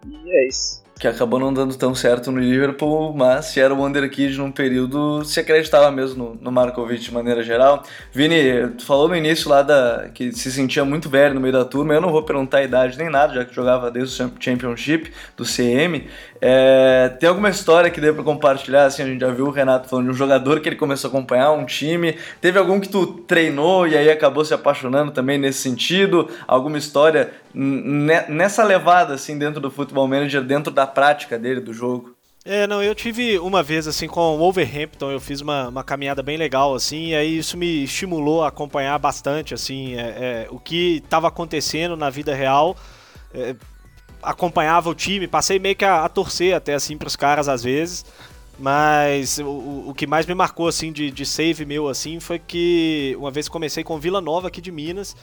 E é isso que acabou não dando tão certo no Liverpool, mas se era o Wonderkid num período, se acreditava mesmo no, no Markovic de maneira geral. Vini, tu falou no início lá da, que se sentia muito velho no meio da turma, eu não vou perguntar a idade nem nada, já que jogava desde o Championship, do CM. É, tem alguma história que dê pra compartilhar? Assim, a gente já viu o Renato falando de um jogador que ele começou a acompanhar, um time. Teve algum que tu treinou e aí acabou se apaixonando também nesse sentido? Alguma história nessa levada, assim, dentro do Futebol Manager, dentro da prática dele, do jogo? É, não, eu tive uma vez, assim, com o Wolverhampton, eu fiz uma, uma caminhada bem legal, assim, e aí isso me estimulou a acompanhar bastante, assim, é, é, o que estava acontecendo na vida real. É, acompanhava o time, passei meio que a, a torcer até, assim, para os caras às vezes. Mas o, o que mais me marcou, assim, de, de save meu, assim, foi que uma vez comecei com Vila Nova aqui de Minas,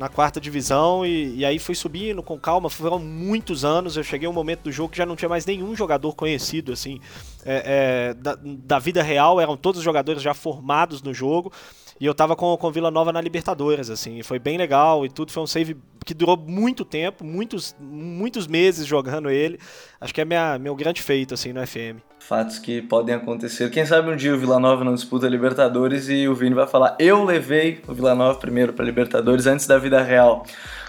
na quarta divisão e, e, aí fui subindo com calma. Foram muitos anos. Eu cheguei a um momento do jogo que já não tinha mais nenhum jogador conhecido, assim, é, é, da, da, vida real. Eram todos os jogadores já formados no jogo. E eu tava com, com Vila Nova na Libertadores, assim. Foi bem legal e tudo. Foi um save que durou muito tempo, muitos, muitos meses jogando ele. Acho que é minha, meu grande feito assim no FM. Fatos que podem acontecer. Quem sabe um dia o Vila Nova não disputa Libertadores e o Vini vai falar: Eu levei o Vila Nova primeiro para Libertadores antes da vida real.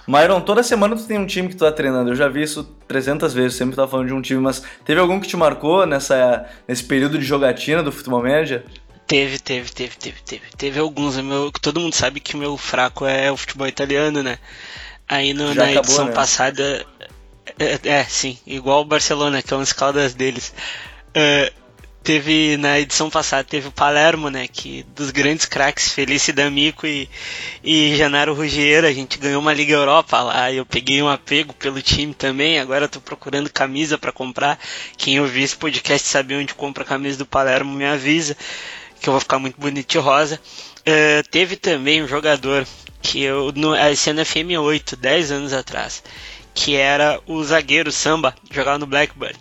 Myron, toda semana tu tem um time que tu tá treinando. Eu já vi isso 300 vezes, sempre tá falando de um time, mas teve algum que te marcou nessa, nesse período de jogatina do Futebol Manager? Teve, teve, teve, teve, teve. Teve alguns. Meu, todo mundo sabe que o meu fraco é o futebol italiano, né? Aí no, na acabou, edição né? passada. É, é, sim, igual o Barcelona, que é um caldas deles. Uh, teve na edição passada teve o Palermo, né, que dos grandes craques Felice D'Amico e e Janaro Ruggiero, a gente ganhou uma Liga Europa lá, eu peguei um apego pelo time também, agora tô procurando camisa para comprar. Quem ouvir esse podcast sabe onde compra a camisa do Palermo, me avisa que eu vou ficar muito bonito rosa. Uh, teve também um jogador que eu no esse ano FM 8, 10 anos atrás, que era o zagueiro Samba, jogava no Blackbird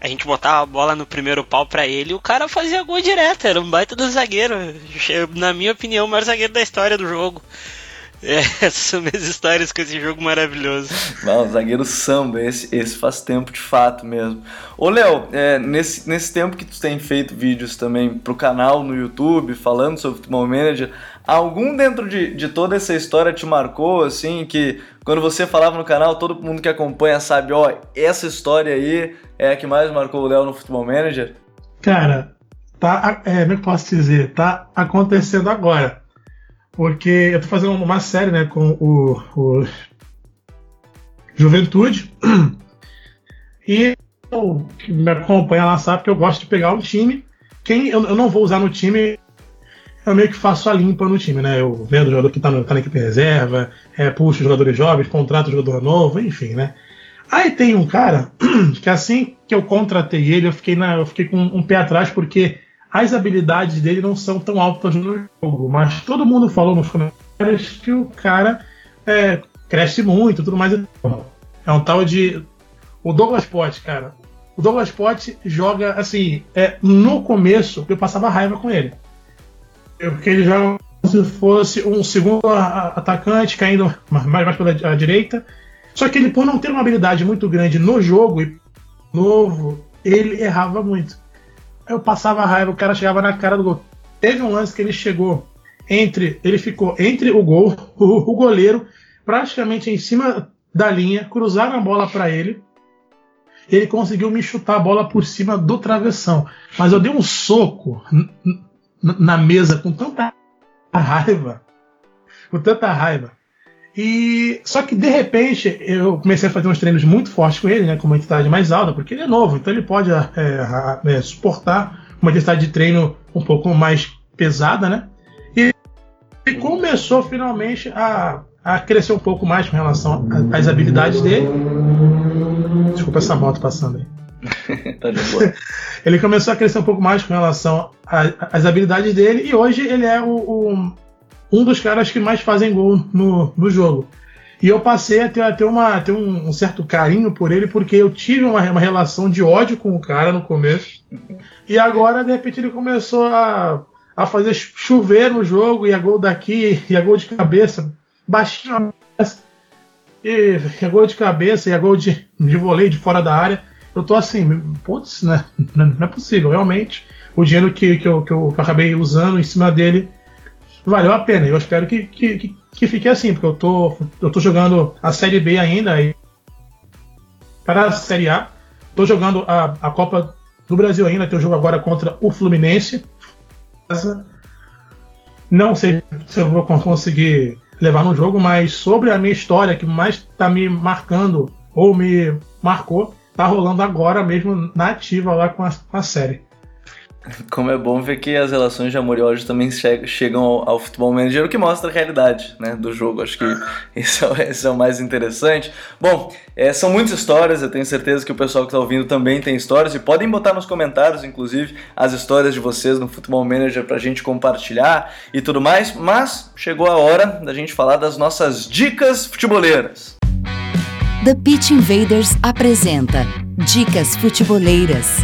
a gente botava a bola no primeiro pau para ele e o cara fazia gol direto, era um baita do zagueiro. Na minha opinião, o maior zagueiro da história do jogo. É, <laughs> essas são minhas histórias com esse jogo maravilhoso. Não, zagueiro samba, esse, esse faz tempo de fato mesmo. Ô Léo, é, nesse, nesse tempo que tu tem feito vídeos também pro canal no YouTube, falando sobre Futebol Manager, algum dentro de, de toda essa história te marcou, assim, que quando você falava no canal, todo mundo que acompanha sabe, ó, essa história aí é a que mais marcou o Léo no Futebol Manager? Cara, tá, é, como é que posso dizer? Tá acontecendo agora. Porque eu tô fazendo uma série, né, com o, o Juventude. E o que me acompanha lá sabe que eu gosto de pegar um time. Quem eu, eu não vou usar no time eu meio que faço a limpa no time, né? Eu vendo o jogador que tá, no, tá na equipe reserva, é, puxo jogadores jovens, contrato jogador novo, enfim, né? Aí tem um cara <clears throat> que assim que eu contratei ele, eu fiquei, na, eu fiquei com um pé atrás porque as habilidades dele não são tão altas no jogo, mas todo mundo falou nos comentários que o cara é, cresce muito, tudo mais. É um tal de o Douglas Potts, cara. O Douglas Potts joga assim, é, no começo eu passava raiva com ele. Porque ele joga se fosse um segundo atacante caindo mais, mais pela direita só que ele, por não ter uma habilidade muito grande no jogo novo, ele errava muito. Eu passava raiva, o cara chegava na cara do gol. Teve um lance que ele chegou entre. Ele ficou entre o gol, o, <laughs> o goleiro, praticamente em cima da linha, cruzaram a bola para ele. Ele conseguiu me chutar a bola por cima do travessão. Mas eu dei um soco na mesa com tanta raiva. Com tanta raiva e só que de repente eu comecei a fazer uns treinos muito fortes com ele, né, com uma intensidade mais alta, porque ele é novo, então ele pode é, é, suportar uma intensidade de treino um pouco mais pesada, né? E, e começou finalmente a, a crescer um pouco mais com relação às habilidades dele. Desculpa essa moto passando aí. <laughs> tá de boa. ele começou a crescer um pouco mais com relação às habilidades dele e hoje ele é o, o um dos caras que mais fazem gol no, no jogo. E eu passei a ter, a ter, uma, a ter um, um, certo carinho por ele, porque eu tive uma, uma, relação de ódio com o cara no começo. E agora, de repente, ele começou a, a fazer chover no jogo, e a gol daqui, e a gol de cabeça, baixinho. E, a gol de cabeça, e a gol de, de voleio de fora da área. Eu tô assim, putz, né? <laughs> não é possível. Realmente, o dinheiro que, que, eu, que eu acabei usando em cima dele valeu a pena. Eu espero que, que, que, fique assim, porque eu tô, eu tô jogando a Série B ainda e para a Série A. Tô jogando a, a Copa do Brasil ainda, tem um jogo agora contra o Fluminense. Não sei se eu vou conseguir levar no jogo, mas sobre a minha história, que mais está me marcando ou me marcou, tá rolando agora mesmo na ativa lá com a, com a série. <laughs> Como é bom ver que as relações de amor e ódio também chegam ao, ao futebol manager, o que mostra a realidade né, do jogo. Acho que <laughs> isso é, isso é o mais interessante. Bom, é, são muitas histórias, eu tenho certeza que o pessoal que está ouvindo também tem histórias, e podem botar nos comentários, inclusive, as histórias de vocês no Futebol Manager para a gente compartilhar e tudo mais. Mas chegou a hora da gente falar das nossas dicas futeboleiras. The Pitch Invaders apresenta Dicas Futeboleiras.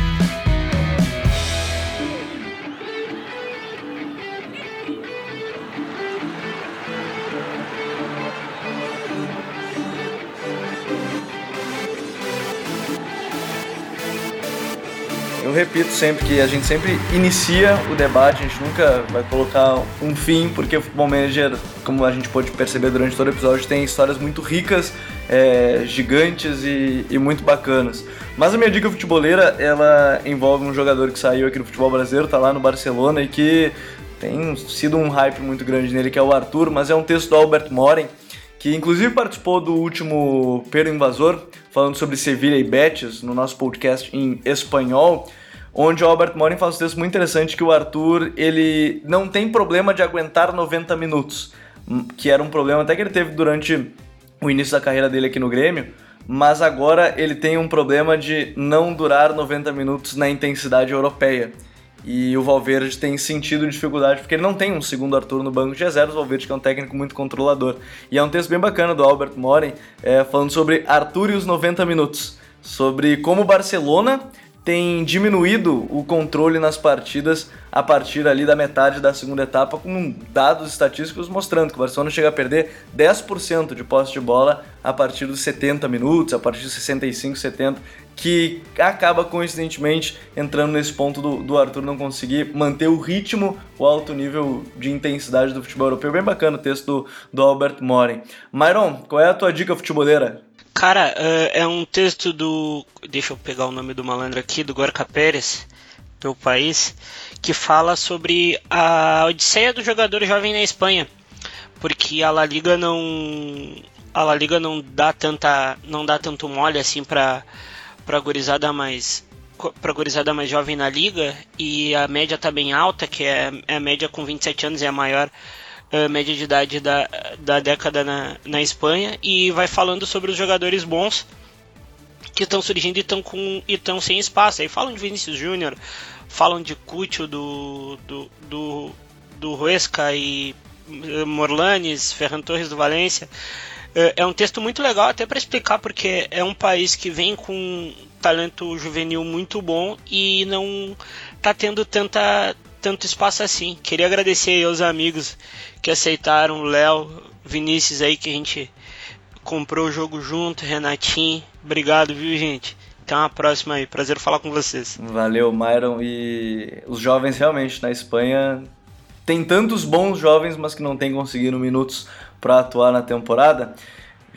Repito sempre que a gente sempre inicia o debate, a gente nunca vai colocar um fim, porque o Futebol Manager, como a gente pode perceber durante todo o episódio, tem histórias muito ricas, é, gigantes e, e, muito bacanas. Mas a minha dica futeboleira, ela envolve um jogador que saiu aqui no futebol brasileiro, tá lá no Barcelona e que tem sido um hype muito grande nele, que é o Arthur, mas é um texto do Albert Moren, que inclusive participou do último Pero Invasor, falando sobre Sevilha e Betis, no nosso podcast em espanhol, onde o Albert Morin faz um texto muito interessante que o Arthur, ele não tem problema de aguentar 90 minutos, que era um problema até que ele teve durante o início da carreira dele aqui no Grêmio, mas agora ele tem um problema de não durar 90 minutos na intensidade europeia. E o Valverde tem sentido dificuldade porque ele não tem um segundo Arthur no banco de reservas. O Valverde que é um técnico muito controlador. E é um texto bem bacana do Albert Moren é, falando sobre Arthur e os 90 minutos. Sobre como o Barcelona tem diminuído o controle nas partidas a partir ali da metade da segunda etapa, com dados estatísticos mostrando que o Barcelona chega a perder 10% de posse de bola a partir dos 70 minutos, a partir dos 65, 70, que acaba coincidentemente entrando nesse ponto do, do Arthur não conseguir manter o ritmo, o alto nível de intensidade do futebol europeu. Bem bacana o texto do, do Albert Moren. Myron, qual é a tua dica futeboleira? Cara, uh, é um texto do. Deixa eu pegar o nome do malandro aqui, do Gorka Pérez, do país, que fala sobre a odisseia do jogador jovem na Espanha. Porque a La Liga não. A La Liga não dá tanta. não dá tanto mole assim pra, pra gurizada mais. Pra gurizada mais jovem na liga e a média tá bem alta, que é, é a média com 27 anos é a maior uh, média de idade da, da década na, na Espanha e vai falando sobre os jogadores bons que estão surgindo e estão com e estão sem espaço. Aí falam de Vinícius Júnior, falam de Cúcio do do do, do Huesca e Morlanes, Ferran Torres do Valência. É um texto muito legal até para explicar porque é um país que vem com talento juvenil muito bom e não está tendo tanta tanto espaço assim. Queria agradecer aos amigos que aceitaram, Léo, Vinícius aí que a gente comprou o jogo junto, Renatinho. Obrigado, viu, gente? Até uma próxima aí. Prazer falar com vocês. Valeu, Myron. E os jovens realmente na Espanha tem tantos bons jovens, mas que não têm conseguido minutos para atuar na temporada.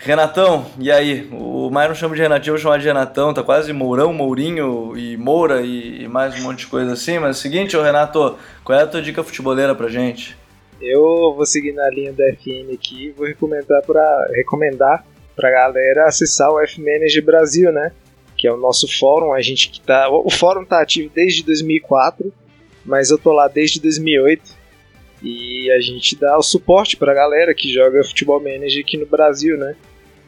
Renatão, e aí? O Myron chama de Renatinho, eu vou chamar de Renatão, tá quase Mourão, Mourinho e Moura e, mais um monte de coisa assim, mas é o seguinte, ô Renato, qual é a tua dica futeboleira pra gente? Eu vou seguir na linha da FM aqui e vou recomendar pra, recomendar pra galera acessar o F-Manager Brasil, né? Que é o nosso fórum, a gente que tá... O fórum tá ativo desde 2004, mas eu tô lá desde 2008 e a gente dá o suporte pra galera que joga futebol manager aqui no Brasil, né?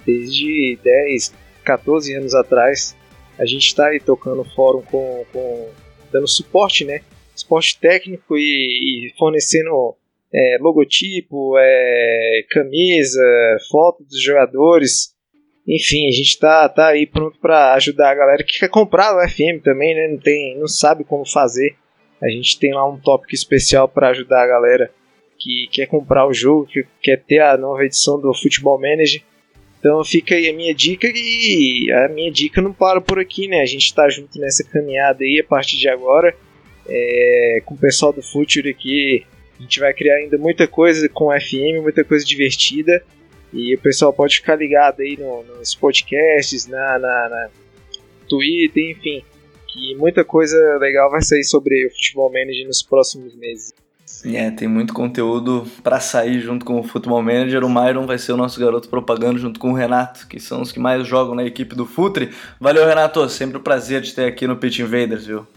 Desde 10, 14 anos atrás, a gente está aí tocando fórum com, com dando suporte, né? Suporte técnico e, e fornecendo é, logotipo, é, camisa, foto dos jogadores. Enfim, a gente tá, tá aí pronto para ajudar a galera que quer comprar o FM também, né? Não, tem, não sabe como fazer. A gente tem lá um tópico especial para ajudar a galera que quer comprar o jogo, que quer ter a nova edição do Futebol Manager. Então fica aí a minha dica e a minha dica não para por aqui, né? A gente está junto nessa caminhada aí a partir de agora. É, com o pessoal do Futuro aqui, a gente vai criar ainda muita coisa com FM, muita coisa divertida. E o pessoal pode ficar ligado aí no, nos podcasts, na, na, na Twitter, enfim que muita coisa legal vai sair sobre o Futebol Manager nos próximos meses. Sim, é, tem muito conteúdo para sair junto com o Futebol Manager. O Myron vai ser o nosso garoto propaganda junto com o Renato, que são os que mais jogam na equipe do Futre. Valeu, Renato. Sempre um prazer te ter aqui no Pitch Invaders, viu?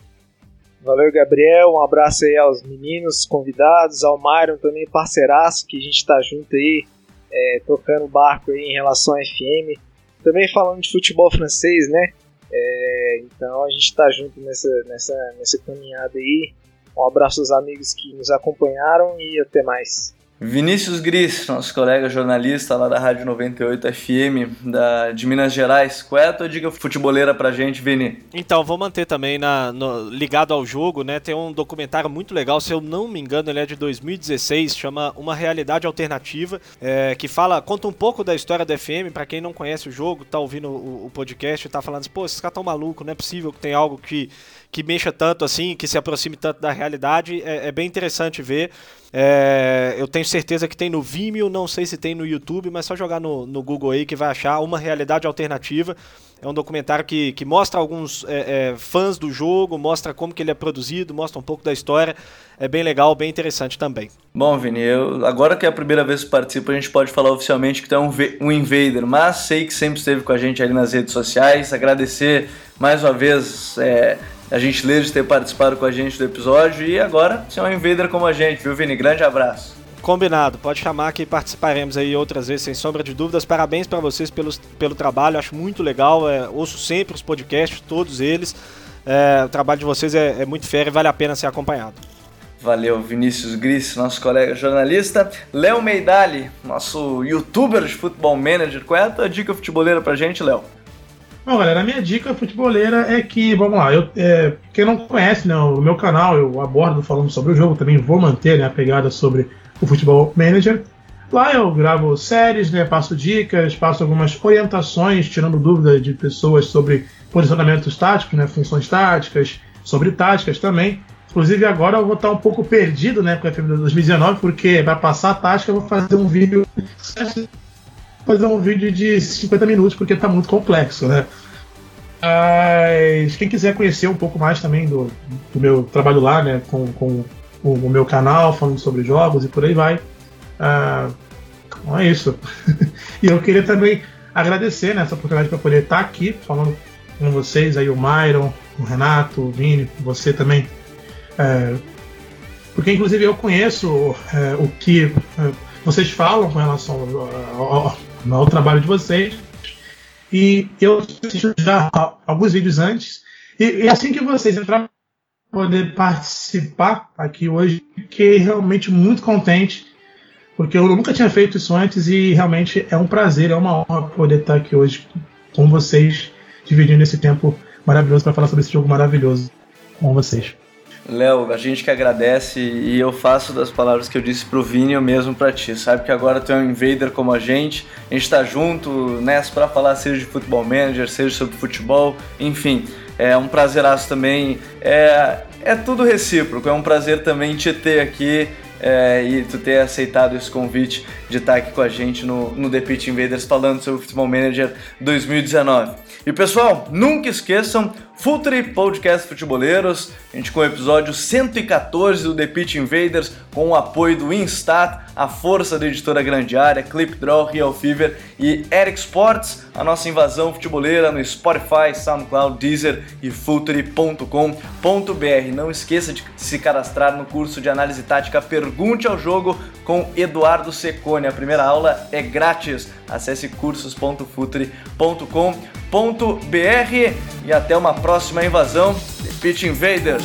Valeu, Gabriel. Um abraço aí aos meninos convidados, ao Myron também, parceiraço, que a gente tá junto aí, é, tocando barco aí em relação ao FM. Também falando de futebol francês, né? É, então a gente está junto nessa, nessa, nessa caminhada aí. Um abraço aos amigos que nos acompanharam e até mais. Vinícius Gris, nosso colega jornalista lá da Rádio 98 FM da, de Minas Gerais. Qual é a tua dica futeboleira pra gente, Vini? Então, vou manter também na, no, ligado ao jogo, né? Tem um documentário muito legal, se eu não me engano, ele é de 2016, chama Uma Realidade Alternativa, é, que fala, conta um pouco da história do FM, para quem não conhece o jogo, tá ouvindo o, o podcast e tá falando assim, pô, esses caras tão malucos, não é possível que tem algo que que mexa tanto assim, que se aproxime tanto da realidade, é, é bem interessante ver. É, eu tenho certeza que tem no Vimeo, não sei se tem no YouTube, mas só jogar no, no Google aí que vai achar uma realidade alternativa. É um documentário que, que mostra alguns é, é, fãs do jogo, mostra como que ele é produzido, mostra um pouco da história. É bem legal, bem interessante também. Bom, Vini, eu, agora que é a primeira vez que participo, a gente pode falar oficialmente que tu é um, um invader, mas sei que sempre esteve com a gente ali nas redes sociais. Agradecer mais uma vez é, a gentileza de ter participado com a gente do episódio e agora é um invader como a gente, viu, Vini? Grande abraço. Combinado, pode chamar que participaremos aí outras vezes, sem sombra de dúvidas. Parabéns para vocês pelos, pelo trabalho, acho muito legal. É, ouço sempre os podcasts, todos eles. É, o trabalho de vocês é, é muito fera e vale a pena ser acompanhado. Valeu, Vinícius Gris, nosso colega jornalista. Léo Meidali, nosso youtuber de futebol manager. Qual é a tua dica futeboleira pra gente, Léo? Bom, galera, a minha dica futebolera é que, vamos lá, eu, é, quem não conhece né, o meu canal, eu abordo falando sobre o jogo, também vou manter né, a pegada sobre o Futebol Manager. Lá eu gravo séries, né, passo dicas, passo algumas orientações, tirando dúvidas de pessoas sobre posicionamentos táticos, né, funções táticas, sobre táticas também. Inclusive agora eu vou estar um pouco perdido né, com a FM 2019, porque vai passar a tática, eu vou fazer um vídeo fazer um vídeo de 50 minutos porque está muito complexo, né? Mas quem quiser conhecer um pouco mais também do, do meu trabalho lá, né, com, com o, meu canal, falando sobre jogos e por aí vai, uh, é isso. <laughs> e eu queria também agradecer né, essa oportunidade para poder estar aqui falando com vocês, aí o Myron, o Renato, o Vini, você também. É, porque inclusive eu conheço é, o que é, vocês falam com relação ao, ao, ao trabalho de vocês. E eu assisti já alguns vídeos antes. E, e assim que vocês entraram poder participar aqui hoje, fiquei realmente muito contente, porque eu nunca tinha feito isso antes e realmente é um prazer, é uma honra poder estar aqui hoje com vocês, dividindo esse tempo maravilhoso para falar sobre esse jogo maravilhoso com vocês. Léo, a gente que agradece e eu faço das palavras que eu disse pro Vini o mesmo para ti. Sabe que agora tu é um invader como a gente, a gente tá junto nessa para falar seja de futebol manager, seja sobre futebol, enfim. É um prazeraço também. É, é tudo recíproco, é um prazer também te ter aqui é, e tu ter aceitado esse convite de estar aqui com a gente no, no The Pitch Invaders falando sobre o Futebol Manager 2019. E pessoal, nunca esqueçam, Futuri Podcast Futeboleiros, a gente com o episódio 114 do The Pitch Invaders, com o apoio do Instat, a força da editora Grande Área, Clipdraw, Real Fever e Eric Sports, a nossa invasão futeboleira no Spotify, SoundCloud, Deezer e Futuri.com.br. Não esqueça de se cadastrar no curso de análise tática Pergunte ao Jogo com Eduardo Secone. A primeira aula é grátis. Acesse cursos.futuri.com.br e até uma próxima invasão de Pitch Invaders.